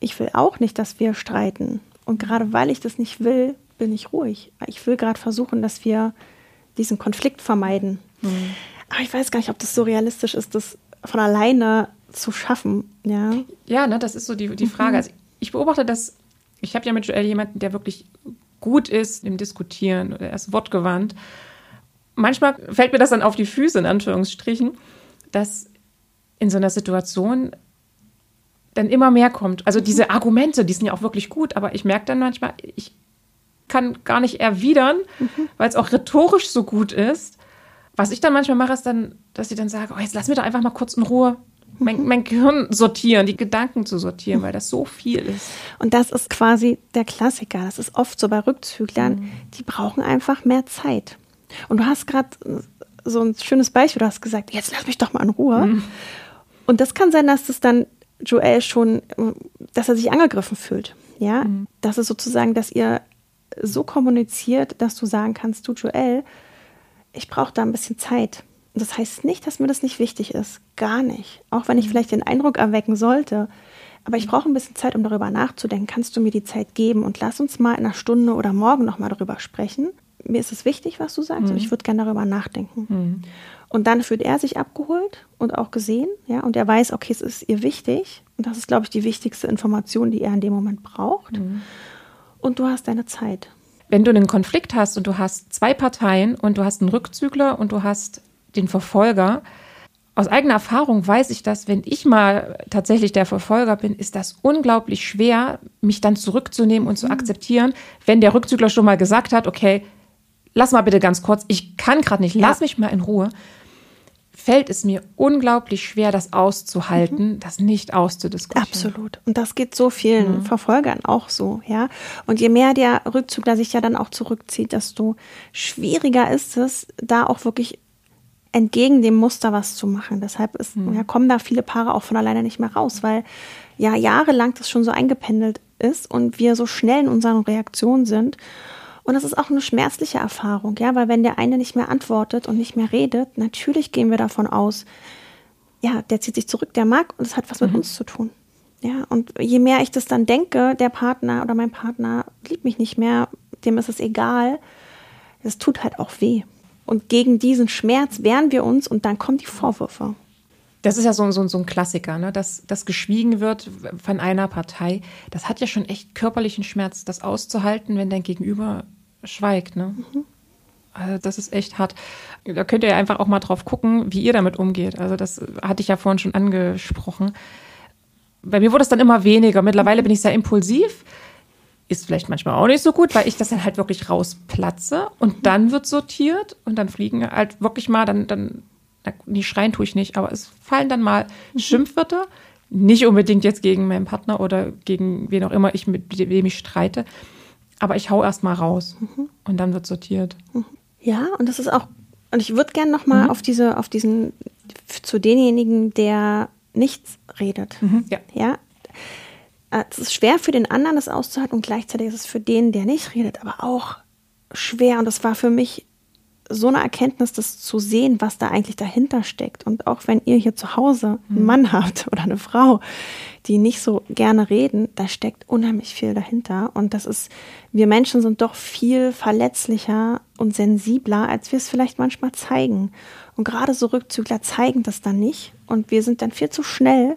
ich will auch nicht, dass wir streiten. Und gerade weil ich das nicht will, bin ich ruhig. Ich will gerade versuchen, dass wir diesen Konflikt vermeiden. Mhm. Aber ich weiß gar nicht, ob das so realistisch ist, das von alleine zu schaffen. Ja, ja ne, das ist so die, die Frage. Mhm. Also ich beobachte das, ich habe ja mit Joel jemanden, der wirklich gut ist im Diskutieren, er ist wortgewandt. Manchmal fällt mir das dann auf die Füße, in Anführungsstrichen, dass in so einer Situation dann immer mehr kommt. Also diese Argumente, die sind ja auch wirklich gut, aber ich merke dann manchmal, ich kann gar nicht erwidern, mhm. weil es auch rhetorisch so gut ist. Was ich dann manchmal mache, ist dann, dass ich dann sage, oh, jetzt lass mir doch einfach mal kurz in Ruhe mein, mhm. mein Gehirn sortieren, die Gedanken zu sortieren, weil das so viel ist. Und das ist quasi der Klassiker. Das ist oft so bei Rückzüglern. Mhm. Die brauchen einfach mehr Zeit. Und du hast gerade so ein schönes Beispiel. Du hast gesagt, jetzt lass mich doch mal in Ruhe. Mhm. Und das kann sein, dass das dann Joel schon, dass er sich angegriffen fühlt. Ja, mhm. das ist sozusagen, dass ihr so kommuniziert, dass du sagen kannst, du Joel, ich brauche da ein bisschen Zeit. Und das heißt nicht, dass mir das nicht wichtig ist. Gar nicht. Auch wenn ich mhm. vielleicht den Eindruck erwecken sollte. Aber ich brauche ein bisschen Zeit, um darüber nachzudenken. Kannst du mir die Zeit geben und lass uns mal in einer Stunde oder morgen nochmal darüber sprechen? Mir ist es wichtig, was du sagst, mhm. und ich würde gerne darüber nachdenken. Mhm. Und dann fühlt er sich abgeholt und auch gesehen, ja, und er weiß, okay, es ist ihr wichtig. Und das ist, glaube ich, die wichtigste Information, die er in dem Moment braucht. Mhm. Und du hast deine Zeit. Wenn du einen Konflikt hast und du hast zwei Parteien und du hast einen Rückzügler und du hast den Verfolger, aus eigener Erfahrung weiß ich das, wenn ich mal tatsächlich der Verfolger bin, ist das unglaublich schwer, mich dann zurückzunehmen und zu mhm. akzeptieren, wenn der Rückzügler schon mal gesagt hat, okay, lass mal bitte ganz kurz, ich kann gerade nicht, lass ja. mich mal in Ruhe fällt es mir unglaublich schwer, das auszuhalten, mhm. das nicht auszudiskutieren. Absolut. Und das geht so vielen mhm. Verfolgern auch so, ja. Und je mehr der Rückzugler sich ja dann auch zurückzieht, desto schwieriger ist es, da auch wirklich entgegen dem Muster was zu machen. Deshalb ist, mhm. ja, kommen da viele Paare auch von alleine nicht mehr raus, weil ja jahrelang das schon so eingependelt ist und wir so schnell in unseren Reaktionen sind und das ist auch eine schmerzliche Erfahrung, ja, weil wenn der eine nicht mehr antwortet und nicht mehr redet, natürlich gehen wir davon aus, ja, der zieht sich zurück, der mag und es hat was mit mhm. uns zu tun. Ja, und je mehr ich das dann denke, der Partner oder mein Partner liebt mich nicht mehr, dem ist es egal, es tut halt auch weh. Und gegen diesen Schmerz wehren wir uns und dann kommen die Vorwürfe. Das ist ja so, so, so ein Klassiker, ne? dass, dass geschwiegen wird von einer Partei. Das hat ja schon echt körperlichen Schmerz, das auszuhalten, wenn dein Gegenüber schweigt. Ne? Mhm. Also das ist echt hart. Da könnt ihr ja einfach auch mal drauf gucken, wie ihr damit umgeht. Also das hatte ich ja vorhin schon angesprochen. Bei mir wurde es dann immer weniger. Mittlerweile bin ich sehr impulsiv. Ist vielleicht manchmal auch nicht so gut, weil ich das dann halt wirklich rausplatze und dann wird sortiert und dann fliegen halt wirklich mal, dann, dann, die schreien tue ich nicht, aber es fallen dann mal mhm. Schimpfwörter. Nicht unbedingt jetzt gegen meinen Partner oder gegen wen auch immer ich mit wem ich streite, aber ich hau erst mal raus mhm. und dann wird sortiert. Mhm. Ja, und das ist auch, und ich würde gerne nochmal mhm. auf diese, auf diesen, zu denjenigen, der nichts redet. Mhm. Ja. ja. Es ist schwer für den anderen, das auszuhalten, und gleichzeitig ist es für den, der nicht redet, aber auch schwer. Und das war für mich so eine Erkenntnis, das zu sehen, was da eigentlich dahinter steckt. Und auch wenn ihr hier zu Hause einen mhm. Mann habt oder eine Frau, die nicht so gerne reden, da steckt unheimlich viel dahinter. Und das ist, wir Menschen sind doch viel verletzlicher und sensibler, als wir es vielleicht manchmal zeigen. Und gerade so Rückzügler zeigen das dann nicht. Und wir sind dann viel zu schnell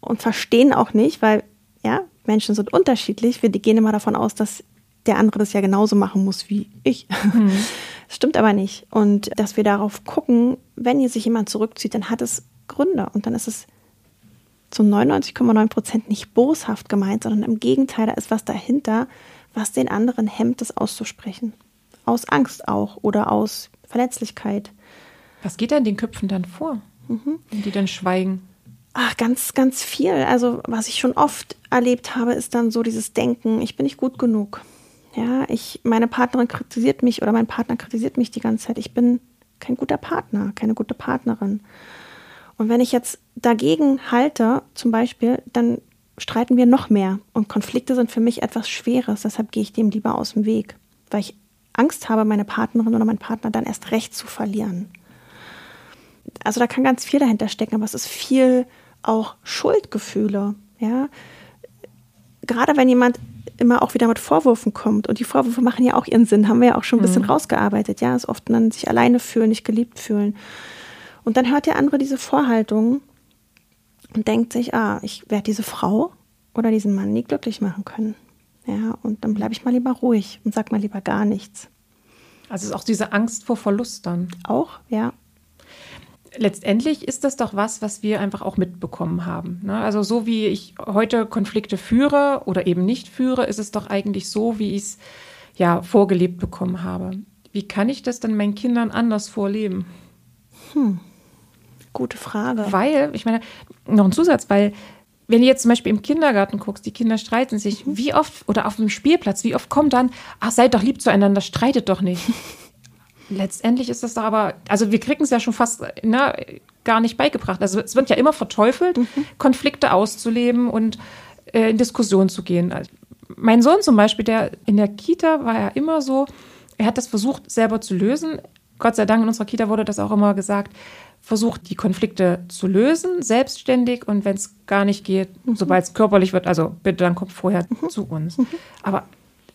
und verstehen auch nicht, weil, ja, Menschen sind unterschiedlich. Wir gehen immer davon aus, dass der andere das ja genauso machen muss wie ich. Mhm. Das stimmt aber nicht. Und dass wir darauf gucken, wenn hier sich jemand zurückzieht, dann hat es Gründe und dann ist es zu 99,9 Prozent nicht boshaft gemeint, sondern im Gegenteil, da ist was dahinter, was den anderen hemmt, das auszusprechen. Aus Angst auch oder aus Verletzlichkeit. Was geht da in den Köpfen dann vor, mhm. wenn die dann schweigen? Ach, ganz, ganz viel. Also, was ich schon oft erlebt habe, ist dann so dieses Denken, ich bin nicht gut genug. Ja, ich, meine Partnerin kritisiert mich oder mein Partner kritisiert mich die ganze Zeit. Ich bin kein guter Partner, keine gute Partnerin. Und wenn ich jetzt dagegen halte, zum Beispiel, dann streiten wir noch mehr. Und Konflikte sind für mich etwas Schweres. Deshalb gehe ich dem lieber aus dem Weg, weil ich Angst habe, meine Partnerin oder meinen Partner dann erst recht zu verlieren. Also da kann ganz viel dahinter stecken, aber es ist viel auch Schuldgefühle. Ja, gerade wenn jemand immer auch wieder mit Vorwürfen kommt. Und die Vorwürfe machen ja auch ihren Sinn, haben wir ja auch schon ein bisschen Mhm. rausgearbeitet. Ja, ist oft dann sich alleine fühlen, nicht geliebt fühlen. Und dann hört der andere diese Vorhaltung und denkt sich, ah, ich werde diese Frau oder diesen Mann nie glücklich machen können. Ja, und dann bleibe ich mal lieber ruhig und sag mal lieber gar nichts. Also es ist auch diese Angst vor Verlust dann. Auch, ja. Letztendlich ist das doch was, was wir einfach auch mitbekommen haben. Ne? Also so wie ich heute Konflikte führe oder eben nicht führe, ist es doch eigentlich so, wie ich es ja vorgelebt bekommen habe. Wie kann ich das dann meinen Kindern anders vorleben? Gute Frage. Weil, ich meine, noch ein Zusatz, weil wenn du jetzt zum Beispiel im Kindergarten guckst, die Kinder streiten sich, wie oft, oder auf dem Spielplatz, wie oft kommt dann, ach, seid doch lieb zueinander, streitet doch nicht. Letztendlich ist das doch aber, also wir kriegen es ja schon fast na, gar nicht beigebracht. Also es wird ja immer verteufelt, Konflikte auszuleben und äh, in Diskussion zu gehen. Also mein Sohn zum Beispiel, der in der Kita war ja immer so, er hat das versucht selber zu lösen. Gott sei Dank in unserer Kita wurde das auch immer gesagt, versucht die Konflikte zu lösen, selbstständig und wenn es gar nicht geht, sobald es körperlich wird, also bitte dann kommt vorher zu uns. Aber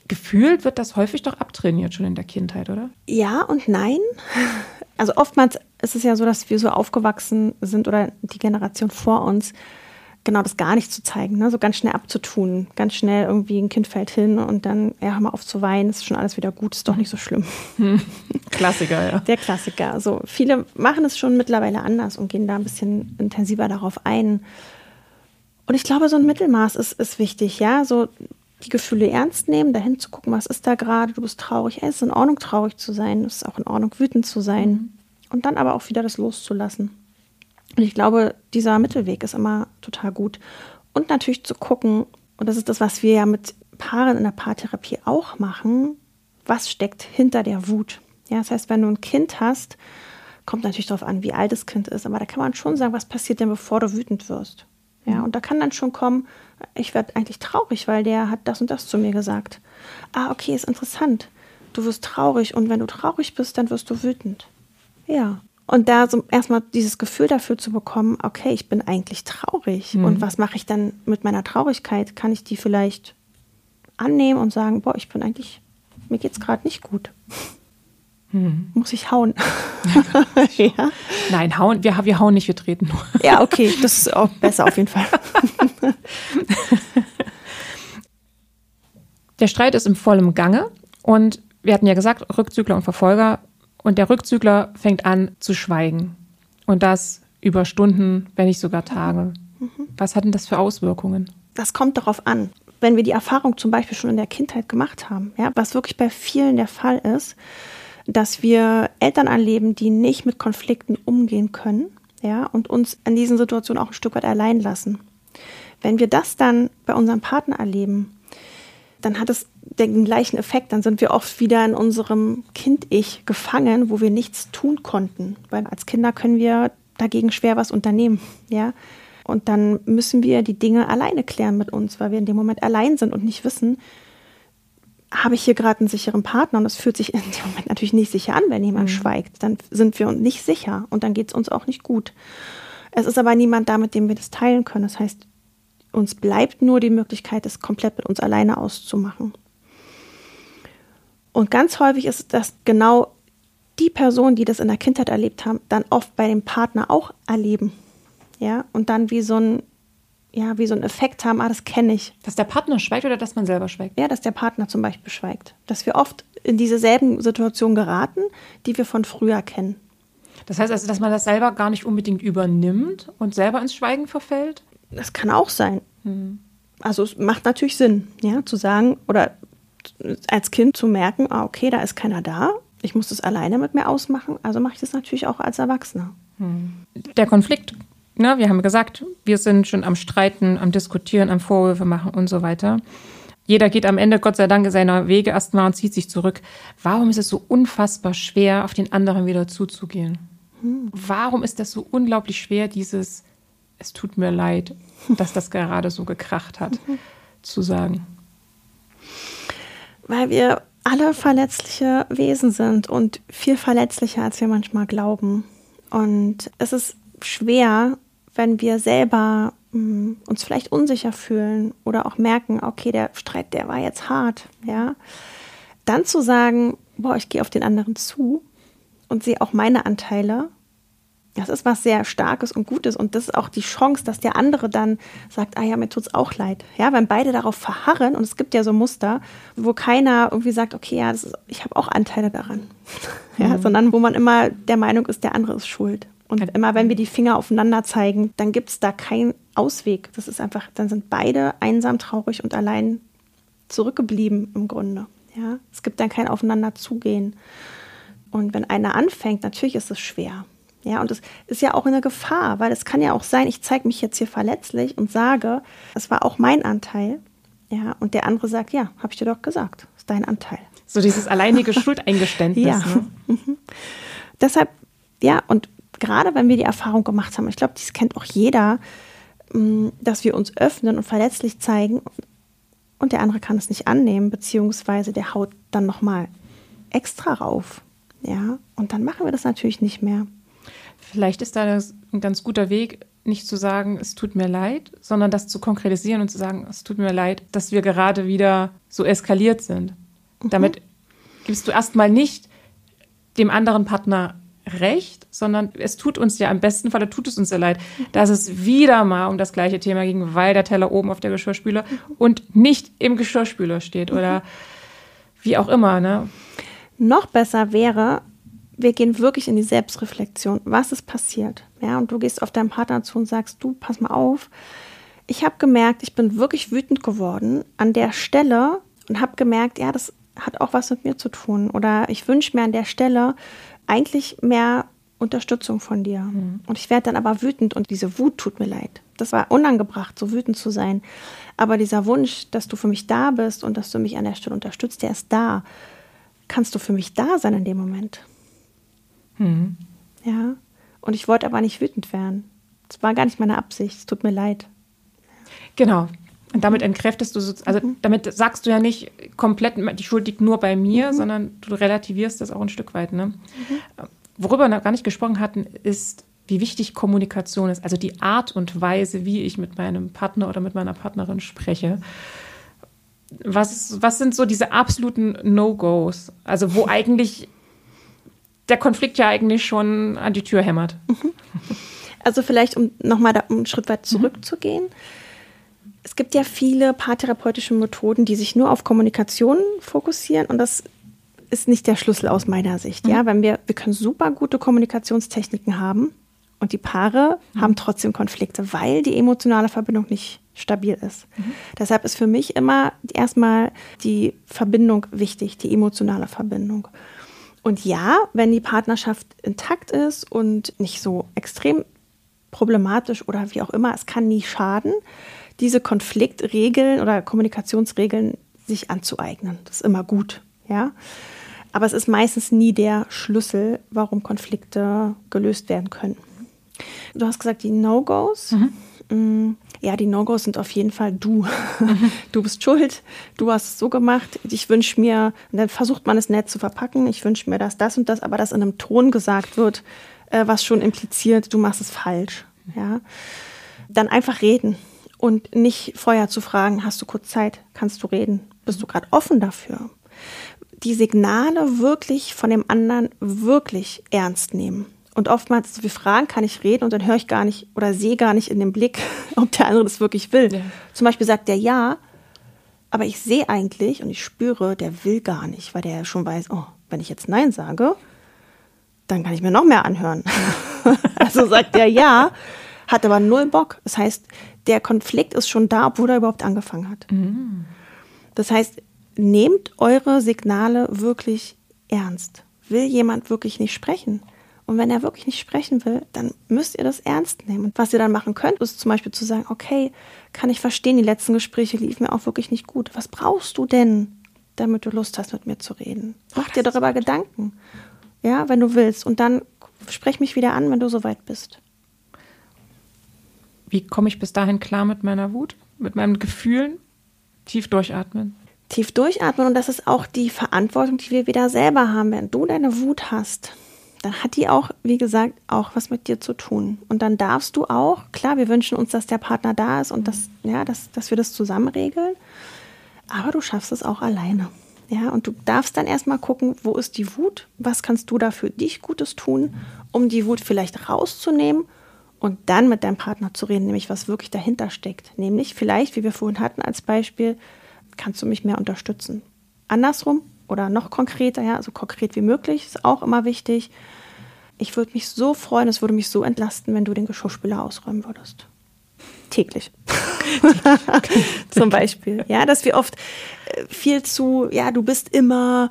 gefühlt wird das häufig doch abtrainiert schon in der Kindheit, oder? Ja und nein. Also oftmals ist es ja so, dass wir so aufgewachsen sind oder die Generation vor uns, genau das gar nicht zu zeigen, ne? so ganz schnell abzutun. Ganz schnell irgendwie ein Kind fällt hin und dann, ja, hör mal auf zu weinen, ist schon alles wieder gut, ist doch nicht so schlimm. Klassiker, ja. Der Klassiker. Also viele machen es schon mittlerweile anders und gehen da ein bisschen intensiver darauf ein. Und ich glaube, so ein Mittelmaß ist, ist wichtig, ja. So die Gefühle ernst nehmen, dahin zu gucken, was ist da gerade, du bist traurig. Es ist in Ordnung, traurig zu sein. Es ist auch in Ordnung, wütend zu sein. Und dann aber auch wieder das loszulassen. Und ich glaube, dieser Mittelweg ist immer total gut. Und natürlich zu gucken, und das ist das, was wir ja mit Paaren in der Paartherapie auch machen, was steckt hinter der Wut. Ja, das heißt, wenn du ein Kind hast, kommt natürlich darauf an, wie alt das Kind ist, aber da kann man schon sagen, was passiert denn, bevor du wütend wirst. Ja, und da kann dann schon kommen, ich werde eigentlich traurig, weil der hat das und das zu mir gesagt. Ah, okay, ist interessant. Du wirst traurig und wenn du traurig bist, dann wirst du wütend. Ja. Und da so erstmal dieses Gefühl dafür zu bekommen, okay, ich bin eigentlich traurig. Und was mache ich dann mit meiner Traurigkeit? Kann ich die vielleicht annehmen und sagen, boah, ich bin eigentlich, mir geht's gerade nicht gut. Muss ich hauen? ja. Nein, hauen, wir, wir hauen nicht, wir treten nur. ja, okay, das ist auch besser auf jeden Fall. Der Streit ist im vollen Gange und wir hatten ja gesagt, Rückzügler und Verfolger. Und der Rückzügler fängt an zu schweigen. Und das über Stunden, wenn nicht sogar Tage. Was hat denn das für Auswirkungen? Das kommt darauf an. Wenn wir die Erfahrung zum Beispiel schon in der Kindheit gemacht haben, ja, was wirklich bei vielen der Fall ist, dass wir Eltern erleben, die nicht mit Konflikten umgehen können, ja, und uns in diesen Situationen auch ein Stück weit allein lassen. Wenn wir das dann bei unserem Partner erleben, dann hat es den gleichen Effekt. Dann sind wir oft wieder in unserem Kind-Ich gefangen, wo wir nichts tun konnten. Weil als Kinder können wir dagegen schwer was unternehmen, ja. Und dann müssen wir die Dinge alleine klären mit uns, weil wir in dem Moment allein sind und nicht wissen, habe ich hier gerade einen sicheren Partner und es fühlt sich in dem Moment natürlich nicht sicher an, wenn jemand schweigt. Dann sind wir uns nicht sicher und dann geht es uns auch nicht gut. Es ist aber niemand da, mit dem wir das teilen können. Das heißt, uns bleibt nur die Möglichkeit, es komplett mit uns alleine auszumachen. Und ganz häufig ist das genau die Personen, die das in der Kindheit erlebt haben, dann oft bei dem Partner auch erleben. Ja, und dann wie so ein, ja, wie so ein Effekt haben, ah, das kenne ich. Dass der Partner schweigt oder dass man selber schweigt? Ja, dass der Partner zum Beispiel schweigt. Dass wir oft in dieselben Situationen geraten, die wir von früher kennen. Das heißt also, dass man das selber gar nicht unbedingt übernimmt und selber ins Schweigen verfällt? Das kann auch sein. Also es macht natürlich Sinn, ja, zu sagen oder als Kind zu merken, ah, okay, da ist keiner da, ich muss das alleine mit mir ausmachen, also mache ich das natürlich auch als Erwachsener. Der Konflikt, ne, wir haben gesagt, wir sind schon am Streiten, am Diskutieren, am Vorwürfe machen und so weiter. Jeder geht am Ende, Gott sei Dank, seiner Wege erstmal und zieht sich zurück. Warum ist es so unfassbar schwer, auf den anderen wieder zuzugehen? Warum ist das so unglaublich schwer, dieses, es tut mir leid, dass das gerade so gekracht hat, zu sagen? Weil wir alle verletzliche Wesen sind und viel verletzlicher, als wir manchmal glauben. Und es ist schwer, wenn wir selber mh, uns vielleicht unsicher fühlen oder auch merken, okay, der Streit, der war jetzt hart, ja. Dann zu sagen, boah, ich gehe auf den anderen zu und sehe auch meine Anteile das ist was sehr Starkes und Gutes und das ist auch die Chance, dass der andere dann sagt, ah ja, mir tut's auch leid. Ja, wenn beide darauf verharren und es gibt ja so Muster, wo keiner irgendwie sagt, okay, ja, ist, ich habe auch Anteile daran. ja, mhm. sondern wo man immer der Meinung ist, der andere ist schuld. Und immer wenn wir die Finger aufeinander zeigen, dann gibt's da keinen Ausweg. Das ist einfach, dann sind beide einsam, traurig und allein zurückgeblieben im Grunde. Ja, es gibt dann kein Aufeinander zugehen. Und wenn einer anfängt, natürlich ist es schwer. Ja, und es ist ja auch eine Gefahr, weil es kann ja auch sein, ich zeige mich jetzt hier verletzlich und sage, es war auch mein Anteil. Ja, und der andere sagt, ja, habe ich dir doch gesagt, ist dein Anteil. So dieses alleinige Schuldeingeständnis. ja. Ne? Mhm. Deshalb, ja, und gerade wenn wir die Erfahrung gemacht haben, ich glaube, dies kennt auch jeder, mm, dass wir uns öffnen und verletzlich zeigen und der andere kann es nicht annehmen, beziehungsweise der haut dann nochmal extra rauf. Ja, und dann machen wir das natürlich nicht mehr. Vielleicht ist da ein ganz guter Weg, nicht zu sagen, es tut mir leid, sondern das zu konkretisieren und zu sagen, es tut mir leid, dass wir gerade wieder so eskaliert sind. Mhm. Damit gibst du erstmal nicht dem anderen Partner recht, sondern es tut uns ja im besten Falle tut es uns ja leid, dass es wieder mal um das gleiche Thema ging, weil der Teller oben auf der Geschirrspüler und nicht im Geschirrspüler steht oder wie auch immer. Ne? Noch besser wäre, wir gehen wirklich in die Selbstreflexion. Was ist passiert? Ja, und du gehst auf deinen Partner zu und sagst, du, pass mal auf. Ich habe gemerkt, ich bin wirklich wütend geworden an der Stelle und habe gemerkt, ja, das hat auch was mit mir zu tun. Oder ich wünsche mir an der Stelle eigentlich mehr Unterstützung von dir. Mhm. Und ich werde dann aber wütend und diese Wut tut mir leid. Das war unangebracht, so wütend zu sein. Aber dieser Wunsch, dass du für mich da bist und dass du mich an der Stelle unterstützt, der ist da. Kannst du für mich da sein in dem Moment? Mhm. Ja. Und ich wollte aber nicht wütend werden. Das war gar nicht meine Absicht. Es tut mir leid. Genau. Und damit entkräftest du, also mhm. damit sagst du ja nicht komplett, die Schuld liegt nur bei mir, mhm. sondern du relativierst das auch ein Stück weit. Ne? Mhm. Worüber wir noch gar nicht gesprochen hatten, ist, wie wichtig Kommunikation ist. Also die Art und Weise, wie ich mit meinem Partner oder mit meiner Partnerin spreche. Was, was sind so diese absoluten No-Gos? Also wo eigentlich der Konflikt ja eigentlich schon an die Tür hämmert. Mhm. Also vielleicht, um nochmal um einen Schritt weit mhm. zurückzugehen. Mhm. Es gibt ja viele paartherapeutische Methoden, die sich nur auf Kommunikation fokussieren und das ist nicht der Schlüssel aus meiner Sicht. Mhm. Ja, wenn wir, wir können super gute Kommunikationstechniken haben und die Paare mhm. haben trotzdem Konflikte, weil die emotionale Verbindung nicht stabil ist. Mhm. Deshalb ist für mich immer erstmal die Verbindung wichtig, die emotionale Verbindung. Und ja, wenn die Partnerschaft intakt ist und nicht so extrem problematisch oder wie auch immer, es kann nie schaden, diese Konfliktregeln oder Kommunikationsregeln sich anzueignen. Das ist immer gut, ja. Aber es ist meistens nie der Schlüssel, warum Konflikte gelöst werden können. Du hast gesagt, die No-Gos. Mhm. Mm, ja, die No-Gos sind auf jeden Fall du. Mhm. Du bist schuld, du hast es so gemacht. Ich wünsche mir, dann versucht man es nett zu verpacken, ich wünsche mir, dass das und das, aber dass in einem Ton gesagt wird, äh, was schon impliziert, du machst es falsch. Ja? Dann einfach reden und nicht vorher zu fragen, hast du kurz Zeit, kannst du reden, bist du gerade offen dafür? Die Signale wirklich von dem anderen wirklich ernst nehmen. Und oftmals, wie Fragen kann ich reden und dann höre ich gar nicht oder sehe gar nicht in dem Blick, ob der andere das wirklich will. Ja. Zum Beispiel sagt der ja, aber ich sehe eigentlich und ich spüre, der will gar nicht, weil der ja schon weiß, oh, wenn ich jetzt Nein sage, dann kann ich mir noch mehr anhören. also sagt der ja, hat aber null Bock. Das heißt, der Konflikt ist schon da, obwohl er überhaupt angefangen hat. Mhm. Das heißt, nehmt eure Signale wirklich ernst. Will jemand wirklich nicht sprechen? Und wenn er wirklich nicht sprechen will, dann müsst ihr das ernst nehmen. Und was ihr dann machen könnt, ist zum Beispiel zu sagen, okay, kann ich verstehen, die letzten Gespräche liefen mir auch wirklich nicht gut. Was brauchst du denn, damit du Lust hast, mit mir zu reden? Mach dir darüber Gedanken. Ja, wenn du willst. Und dann sprech mich wieder an, wenn du soweit bist. Wie komme ich bis dahin klar mit meiner Wut, mit meinen Gefühlen? Tief durchatmen. Tief durchatmen und das ist auch die Verantwortung, die wir wieder selber haben. Wenn du deine Wut hast, dann hat die auch, wie gesagt, auch was mit dir zu tun. Und dann darfst du auch, klar, wir wünschen uns, dass der Partner da ist und dass, ja, dass, dass wir das zusammen regeln, aber du schaffst es auch alleine. Ja, und du darfst dann erstmal gucken, wo ist die Wut? Was kannst du da für dich Gutes tun, um die Wut vielleicht rauszunehmen und dann mit deinem Partner zu reden, nämlich was wirklich dahinter steckt. Nämlich vielleicht, wie wir vorhin hatten als Beispiel, kannst du mich mehr unterstützen. Andersrum oder noch konkreter, ja, so konkret wie möglich, ist auch immer wichtig. Ich würde mich so freuen, es würde mich so entlasten, wenn du den Geschirrspüler ausräumen würdest. Täglich. Zum Beispiel. Ja, dass wir oft äh, viel zu, ja, du bist immer,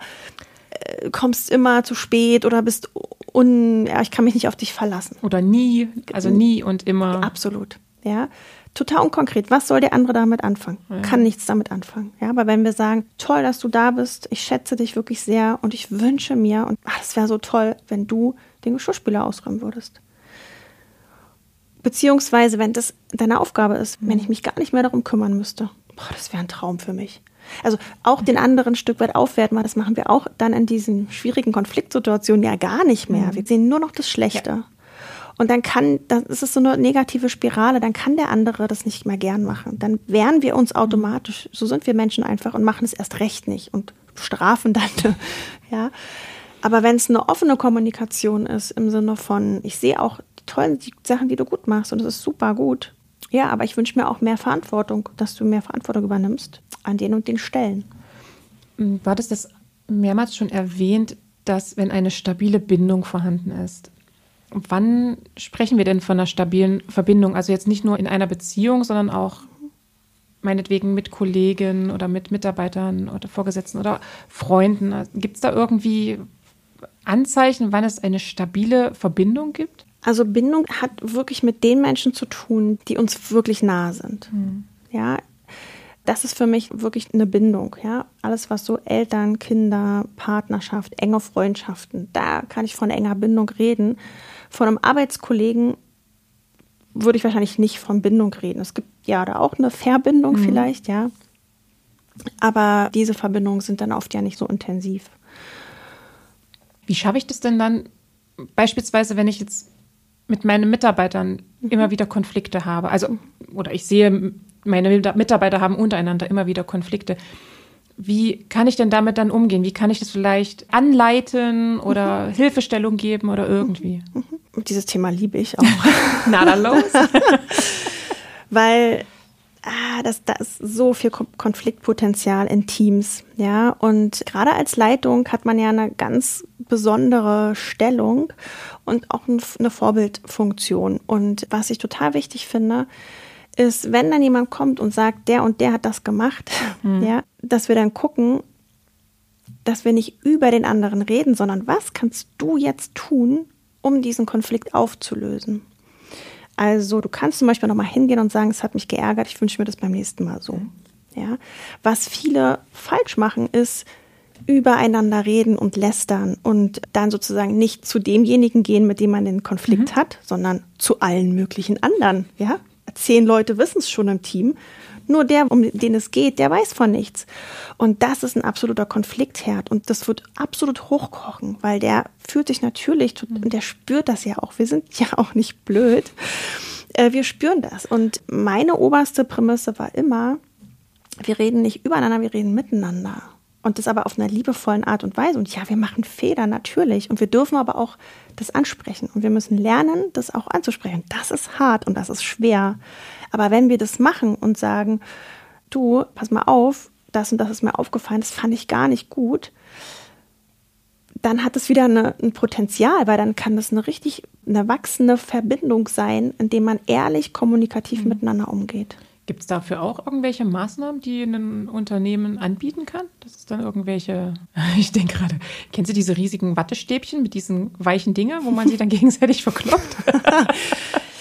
äh, kommst immer zu spät oder bist un, ja, ich kann mich nicht auf dich verlassen. Oder nie, also nie und immer. Absolut. Ja, total unkonkret. Was soll der andere damit anfangen? Ja. Kann nichts damit anfangen. Ja, aber wenn wir sagen, toll, dass du da bist, ich schätze dich wirklich sehr und ich wünsche mir, und ach, das wäre so toll, wenn du den Geschirrspüler ausräumen würdest. Beziehungsweise, wenn das deine Aufgabe ist, wenn ich mich gar nicht mehr darum kümmern müsste. Boah, das wäre ein Traum für mich. Also auch den anderen ein Stück weit aufwerten, das machen wir auch dann in diesen schwierigen Konfliktsituationen ja gar nicht mehr. Mhm. Wir sehen nur noch das Schlechte. Ja. Und dann kann, das ist so eine negative Spirale, dann kann der andere das nicht mehr gern machen. Dann wehren wir uns automatisch. So sind wir Menschen einfach und machen es erst recht nicht und strafen dann, ja. Aber wenn es eine offene Kommunikation ist, im Sinne von, ich sehe auch die tollen die Sachen, die du gut machst und das ist super gut. Ja, aber ich wünsche mir auch mehr Verantwortung, dass du mehr Verantwortung übernimmst an den und den Stellen. Du hattest das mehrmals schon erwähnt, dass wenn eine stabile Bindung vorhanden ist, Wann sprechen wir denn von einer stabilen Verbindung? Also jetzt nicht nur in einer Beziehung, sondern auch meinetwegen mit Kollegen oder mit Mitarbeitern oder Vorgesetzten oder Freunden. Gibt es da irgendwie Anzeichen, wann es eine stabile Verbindung gibt? Also Bindung hat wirklich mit den Menschen zu tun, die uns wirklich nahe sind. Hm. Ja, das ist für mich wirklich eine Bindung. Ja, alles was so Eltern, Kinder, Partnerschaft, enge Freundschaften, da kann ich von enger Bindung reden. Von einem Arbeitskollegen würde ich wahrscheinlich nicht von Bindung reden. Es gibt ja da auch eine Verbindung mhm. vielleicht, ja. Aber diese Verbindungen sind dann oft ja nicht so intensiv. Wie schaffe ich das denn dann, beispielsweise, wenn ich jetzt mit meinen Mitarbeitern mhm. immer wieder Konflikte habe? Also, oder ich sehe, meine Mitarbeiter haben untereinander immer wieder Konflikte. Wie kann ich denn damit dann umgehen? Wie kann ich das vielleicht anleiten oder mhm. Hilfestellung geben oder irgendwie? Mhm. Dieses Thema liebe ich auch. Na dann los. Weil ah, das, da ist so viel Konfliktpotenzial in Teams, ja. Und gerade als Leitung hat man ja eine ganz besondere Stellung und auch eine Vorbildfunktion. Und was ich total wichtig finde, ist, wenn dann jemand kommt und sagt, der und der hat das gemacht, mhm. ja, dass wir dann gucken, dass wir nicht über den anderen reden, sondern was kannst du jetzt tun, um diesen Konflikt aufzulösen? Also du kannst zum Beispiel nochmal hingehen und sagen, es hat mich geärgert, ich wünsche mir das beim nächsten Mal so. Ja? Was viele falsch machen, ist übereinander reden und lästern und dann sozusagen nicht zu demjenigen gehen, mit dem man den Konflikt mhm. hat, sondern zu allen möglichen anderen. Ja? zehn Leute wissen es schon im Team. Nur der, um den es geht, der weiß von nichts. Und das ist ein absoluter Konfliktherd. Und das wird absolut hochkochen, weil der fühlt sich natürlich, und der spürt das ja auch. Wir sind ja auch nicht blöd. Äh, wir spüren das. Und meine oberste Prämisse war immer, wir reden nicht übereinander, wir reden miteinander. Und das aber auf einer liebevollen Art und Weise. Und ja, wir machen Fehler natürlich. Und wir dürfen aber auch das ansprechen. Und wir müssen lernen, das auch anzusprechen. Das ist hart und das ist schwer. Aber wenn wir das machen und sagen, du, pass mal auf, das und das ist mir aufgefallen, das fand ich gar nicht gut, dann hat es wieder eine, ein Potenzial, weil dann kann das eine richtig eine wachsende Verbindung sein, indem man ehrlich kommunikativ mhm. miteinander umgeht. Gibt es dafür auch irgendwelche Maßnahmen, die ein Unternehmen anbieten kann? Das ist dann irgendwelche, ich denke gerade, kennst du diese riesigen Wattestäbchen mit diesen weichen Dingen, wo man sie dann gegenseitig verkloppt?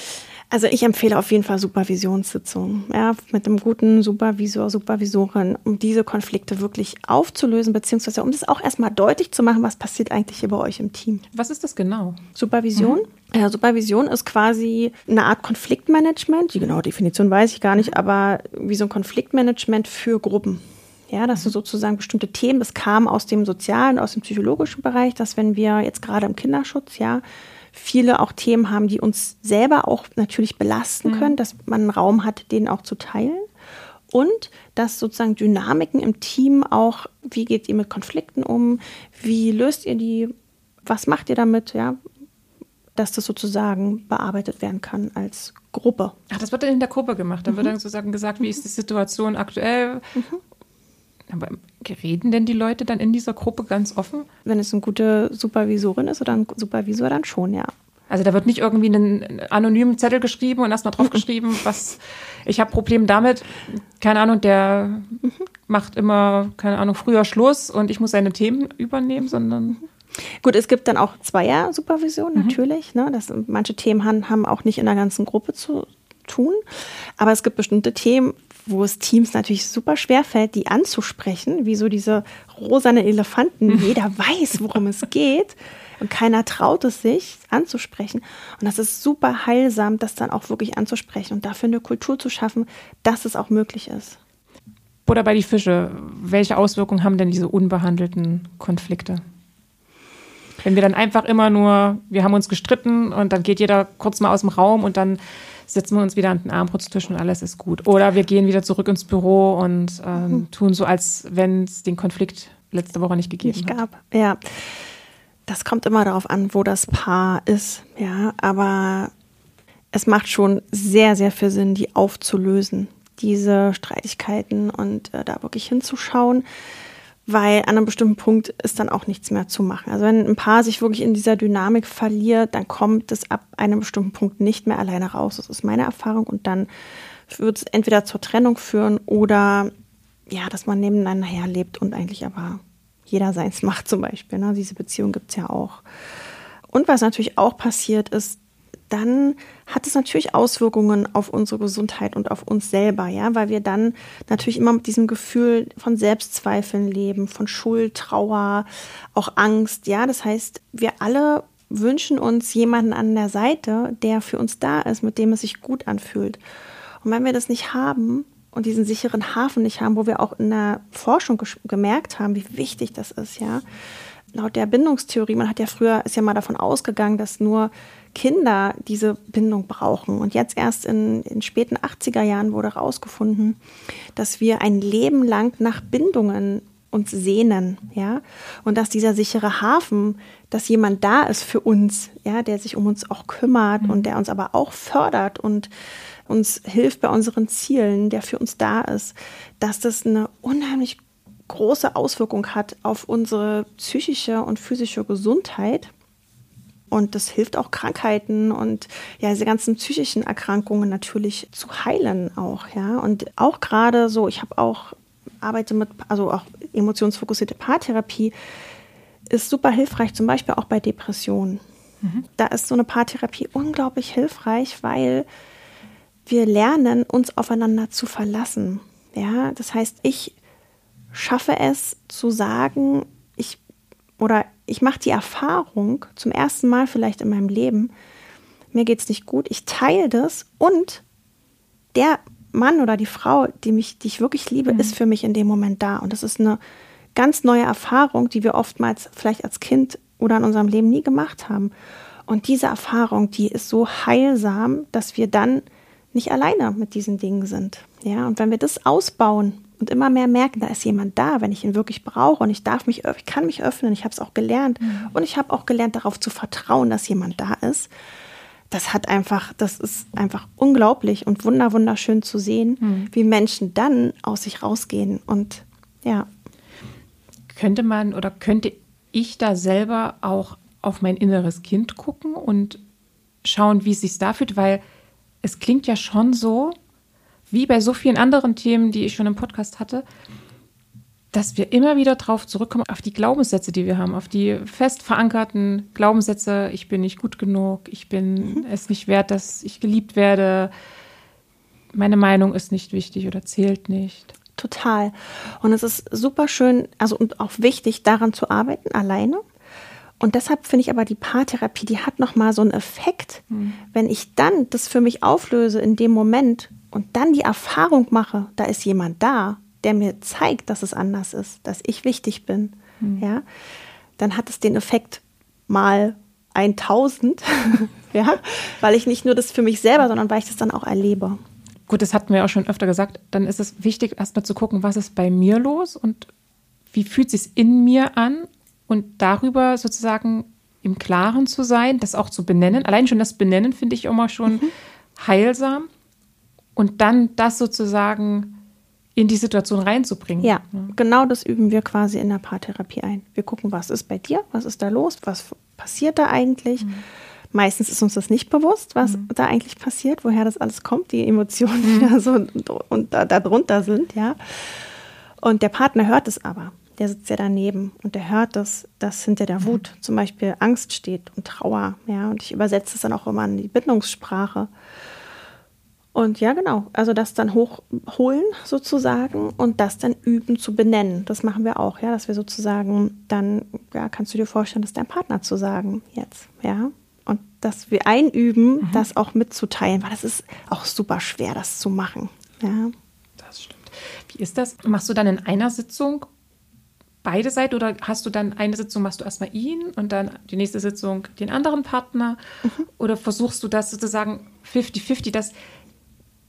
Also ich empfehle auf jeden Fall Supervisionssitzungen, ja, mit einem guten Supervisor, Supervisorin, um diese Konflikte wirklich aufzulösen, beziehungsweise um das auch erstmal deutlich zu machen, was passiert eigentlich hier bei euch im Team. Was ist das genau? Supervision. Mhm. Ja, Supervision ist quasi eine Art Konfliktmanagement. Die genaue Definition weiß ich gar nicht, aber wie so ein Konfliktmanagement für Gruppen. Ja, dass du sozusagen bestimmte Themen, das kam aus dem sozialen, aus dem psychologischen Bereich, dass wenn wir jetzt gerade im Kinderschutz, ja, viele auch Themen haben, die uns selber auch natürlich belasten mhm. können, dass man einen Raum hat, den auch zu teilen. Und dass sozusagen Dynamiken im Team auch, wie geht ihr mit Konflikten um, wie löst ihr die, was macht ihr damit, ja, dass das sozusagen bearbeitet werden kann als Gruppe. Ach, das wird dann in der Gruppe gemacht. Dann mhm. wird dann sozusagen gesagt, wie ist die Situation aktuell. Mhm. Aber reden denn die Leute dann in dieser Gruppe ganz offen? Wenn es eine gute Supervisorin ist oder ein Supervisor, dann schon, ja. Also da wird nicht irgendwie einen anonymen Zettel geschrieben und erstmal drauf geschrieben, was ich habe Probleme damit. Keine Ahnung, der mhm. macht immer, keine Ahnung, früher Schluss und ich muss seine Themen übernehmen, sondern. Gut, es gibt dann auch Zweier-Supervision mhm. natürlich. Ne? Das, manche Themen haben, haben auch nicht in der ganzen Gruppe zu tun. Aber es gibt bestimmte Themen, wo es Teams natürlich super schwer fällt, die anzusprechen, wie so diese rosane Elefanten. Jeder weiß, worum es geht. Und keiner traut es sich anzusprechen. Und das ist super heilsam, das dann auch wirklich anzusprechen und dafür eine Kultur zu schaffen, dass es auch möglich ist. Oder bei die Fische. Welche Auswirkungen haben denn diese unbehandelten Konflikte? Wenn wir dann einfach immer nur, wir haben uns gestritten und dann geht jeder kurz mal aus dem Raum und dann setzen wir uns wieder an den Armbrutstisch und alles ist gut. Oder wir gehen wieder zurück ins Büro und ähm, mhm. tun so, als wenn es den Konflikt letzte Woche nicht gegeben nicht gab. Ja, das kommt immer darauf an, wo das Paar ist. Ja, aber es macht schon sehr, sehr viel Sinn, die aufzulösen, diese Streitigkeiten und äh, da wirklich hinzuschauen weil an einem bestimmten Punkt ist dann auch nichts mehr zu machen. Also wenn ein Paar sich wirklich in dieser Dynamik verliert, dann kommt es ab einem bestimmten Punkt nicht mehr alleine raus. Das ist meine Erfahrung und dann wird es entweder zur Trennung führen oder ja, dass man nebeneinander herlebt und eigentlich aber jeder seins macht zum Beispiel. Ne? Diese Beziehung gibt es ja auch. Und was natürlich auch passiert ist, dann hat es natürlich Auswirkungen auf unsere Gesundheit und auf uns selber, ja, weil wir dann natürlich immer mit diesem Gefühl von Selbstzweifeln leben, von Schuld, Trauer, auch Angst, ja. Das heißt, wir alle wünschen uns jemanden an der Seite, der für uns da ist, mit dem es sich gut anfühlt. Und wenn wir das nicht haben und diesen sicheren Hafen nicht haben, wo wir auch in der Forschung gemerkt haben, wie wichtig das ist, ja. Laut der Bindungstheorie, man hat ja früher, ist ja mal davon ausgegangen, dass nur Kinder diese Bindung brauchen. Und jetzt erst in, in späten 80er Jahren wurde herausgefunden, dass wir ein Leben lang nach Bindungen uns sehnen, ja, und dass dieser sichere Hafen, dass jemand da ist für uns, ja, der sich um uns auch kümmert mhm. und der uns aber auch fördert und uns hilft bei unseren Zielen, der für uns da ist, dass das eine unheimlich große Auswirkung hat auf unsere psychische und physische Gesundheit und das hilft auch Krankheiten und ja, diese ganzen psychischen Erkrankungen natürlich zu heilen auch, ja. Und auch gerade so, ich habe auch, arbeite mit, also auch emotionsfokussierte Paartherapie, ist super hilfreich, zum Beispiel auch bei Depressionen. Mhm. Da ist so eine Paartherapie unglaublich hilfreich, weil wir lernen, uns aufeinander zu verlassen. Ja, das heißt, ich schaffe es zu sagen, ich oder ich mache die Erfahrung zum ersten Mal vielleicht in meinem Leben, mir geht es nicht gut, ich teile das und der Mann oder die Frau, die mich, die ich wirklich liebe, mhm. ist für mich in dem Moment da. Und das ist eine ganz neue Erfahrung, die wir oftmals vielleicht als Kind oder in unserem Leben nie gemacht haben. Und diese Erfahrung, die ist so heilsam, dass wir dann nicht alleine mit diesen Dingen sind. Ja, und wenn wir das ausbauen und immer mehr merken, da ist jemand da, wenn ich ihn wirklich brauche und ich darf mich, ich kann mich öffnen, ich habe es auch gelernt mhm. und ich habe auch gelernt, darauf zu vertrauen, dass jemand da ist. Das hat einfach, das ist einfach unglaublich und wunder wunderschön zu sehen, mhm. wie Menschen dann aus sich rausgehen und ja. Könnte man oder könnte ich da selber auch auf mein inneres Kind gucken und schauen, wie es sich da fühlt, weil es klingt ja schon so, wie bei so vielen anderen Themen, die ich schon im Podcast hatte, dass wir immer wieder darauf zurückkommen, auf die Glaubenssätze, die wir haben, auf die fest verankerten Glaubenssätze, ich bin nicht gut genug, ich bin mhm. es nicht wert, dass ich geliebt werde, meine Meinung ist nicht wichtig oder zählt nicht. Total. Und es ist super schön, also und auch wichtig, daran zu arbeiten, alleine. Und deshalb finde ich aber die Paartherapie, die hat nochmal so einen Effekt, mhm. wenn ich dann das für mich auflöse in dem Moment und dann die Erfahrung mache, da ist jemand da der mir zeigt, dass es anders ist, dass ich wichtig bin, mhm. ja, dann hat es den Effekt mal 1000, ja, weil ich nicht nur das für mich selber, sondern weil ich das dann auch erlebe. Gut, das hatten wir auch schon öfter gesagt. Dann ist es wichtig, erstmal zu gucken, was ist bei mir los und wie fühlt es sich in mir an und darüber sozusagen im Klaren zu sein, das auch zu benennen. Allein schon das Benennen finde ich immer schon mhm. heilsam und dann das sozusagen in die Situation reinzubringen. Ja, ja, genau das üben wir quasi in der Paartherapie ein. Wir gucken, was ist bei dir, was ist da los, was passiert da eigentlich. Mhm. Meistens ist uns das nicht bewusst, was mhm. da eigentlich passiert, woher das alles kommt, die Emotionen, die mhm. da so und, und da, drunter sind, ja. Und der Partner hört es aber. Der sitzt ja daneben und der hört das, dass hinter der Wut zum Beispiel Angst steht und Trauer, ja. Und ich übersetze es dann auch immer in die Bindungssprache. Und ja, genau. Also das dann hochholen sozusagen und das dann üben zu benennen. Das machen wir auch, ja, dass wir sozusagen dann, ja, kannst du dir vorstellen, das deinem Partner zu sagen jetzt, ja. Und dass wir einüben, mhm. das auch mitzuteilen, weil das ist auch super schwer, das zu machen, ja. Das stimmt. Wie ist das? Machst du dann in einer Sitzung beide Seiten oder hast du dann eine Sitzung, machst du erstmal ihn und dann die nächste Sitzung den anderen Partner? Mhm. Oder versuchst du das sozusagen 50-50, dass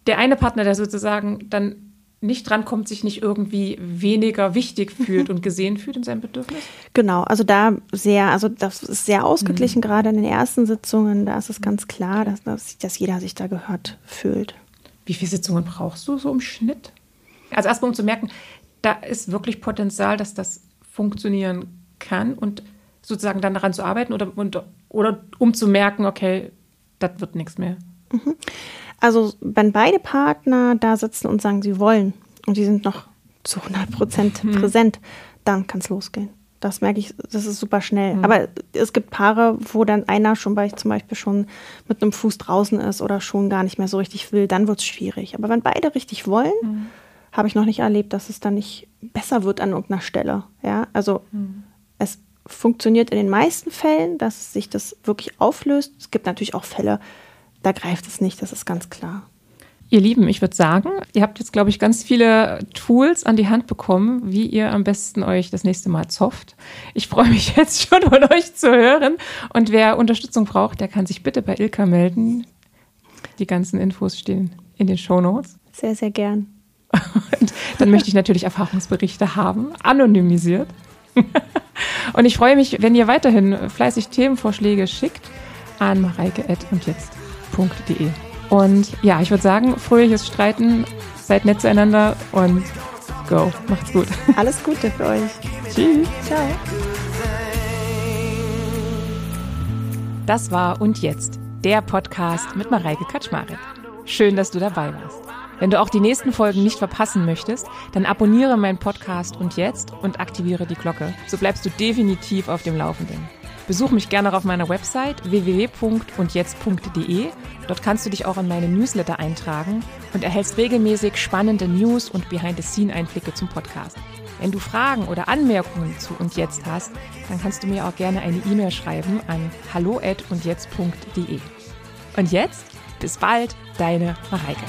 der eine Partner, der sozusagen dann nicht drankommt, sich nicht irgendwie weniger wichtig fühlt und gesehen fühlt in seinem Bedürfnis? Genau, also da sehr, also das ist sehr ausgeglichen, mhm. gerade in den ersten Sitzungen, da ist es ganz klar, dass, dass, dass jeder sich da gehört fühlt. Wie viele Sitzungen brauchst du so im Schnitt? Also erstmal um zu merken, da ist wirklich Potenzial, dass das funktionieren kann und sozusagen dann daran zu arbeiten oder, und, oder um zu merken, okay, das wird nichts mehr. Mhm. Also wenn beide Partner da sitzen und sagen, sie wollen und die sind noch zu 100 Prozent mhm. präsent, dann kann es losgehen. Das merke ich, das ist super schnell. Mhm. Aber es gibt Paare, wo dann einer schon bei zum Beispiel schon mit einem Fuß draußen ist oder schon gar nicht mehr so richtig will, dann wird es schwierig. Aber wenn beide richtig wollen, mhm. habe ich noch nicht erlebt, dass es dann nicht besser wird an irgendeiner Stelle. Ja, also mhm. es funktioniert in den meisten Fällen, dass sich das wirklich auflöst. Es gibt natürlich auch Fälle, da greift es nicht, das ist ganz klar. Ihr Lieben, ich würde sagen, ihr habt jetzt, glaube ich, ganz viele Tools an die Hand bekommen, wie ihr am besten euch das nächste Mal zofft. Ich freue mich jetzt schon von euch zu hören. Und wer Unterstützung braucht, der kann sich bitte bei Ilka melden. Die ganzen Infos stehen in den Show Notes. Sehr, sehr gern. Und dann möchte ich natürlich Erfahrungsberichte haben, anonymisiert. Und ich freue mich, wenn ihr weiterhin fleißig Themenvorschläge schickt an mareike und jetzt www.streiten.de. Und ja, ich würde sagen, fröhliches Streiten, seid nett zueinander und go. Macht's gut. Alles Gute für euch. Tschüss. Ciao. Das war Und Jetzt, der Podcast mit Mareike Kaczmarek. Schön, dass du dabei warst. Wenn du auch die nächsten Folgen nicht verpassen möchtest, dann abonniere meinen Podcast Und Jetzt und aktiviere die Glocke. So bleibst du definitiv auf dem Laufenden. Besuch mich gerne auf meiner Website www.undjetzt.de. Dort kannst du dich auch in meine Newsletter eintragen und erhältst regelmäßig spannende News und Behind-the-Scene-Einblicke zum Podcast. Wenn du Fragen oder Anmerkungen zu und jetzt hast, dann kannst du mir auch gerne eine E-Mail schreiben an hallo@undjetzt.de. Und jetzt bis bald, deine Mareike.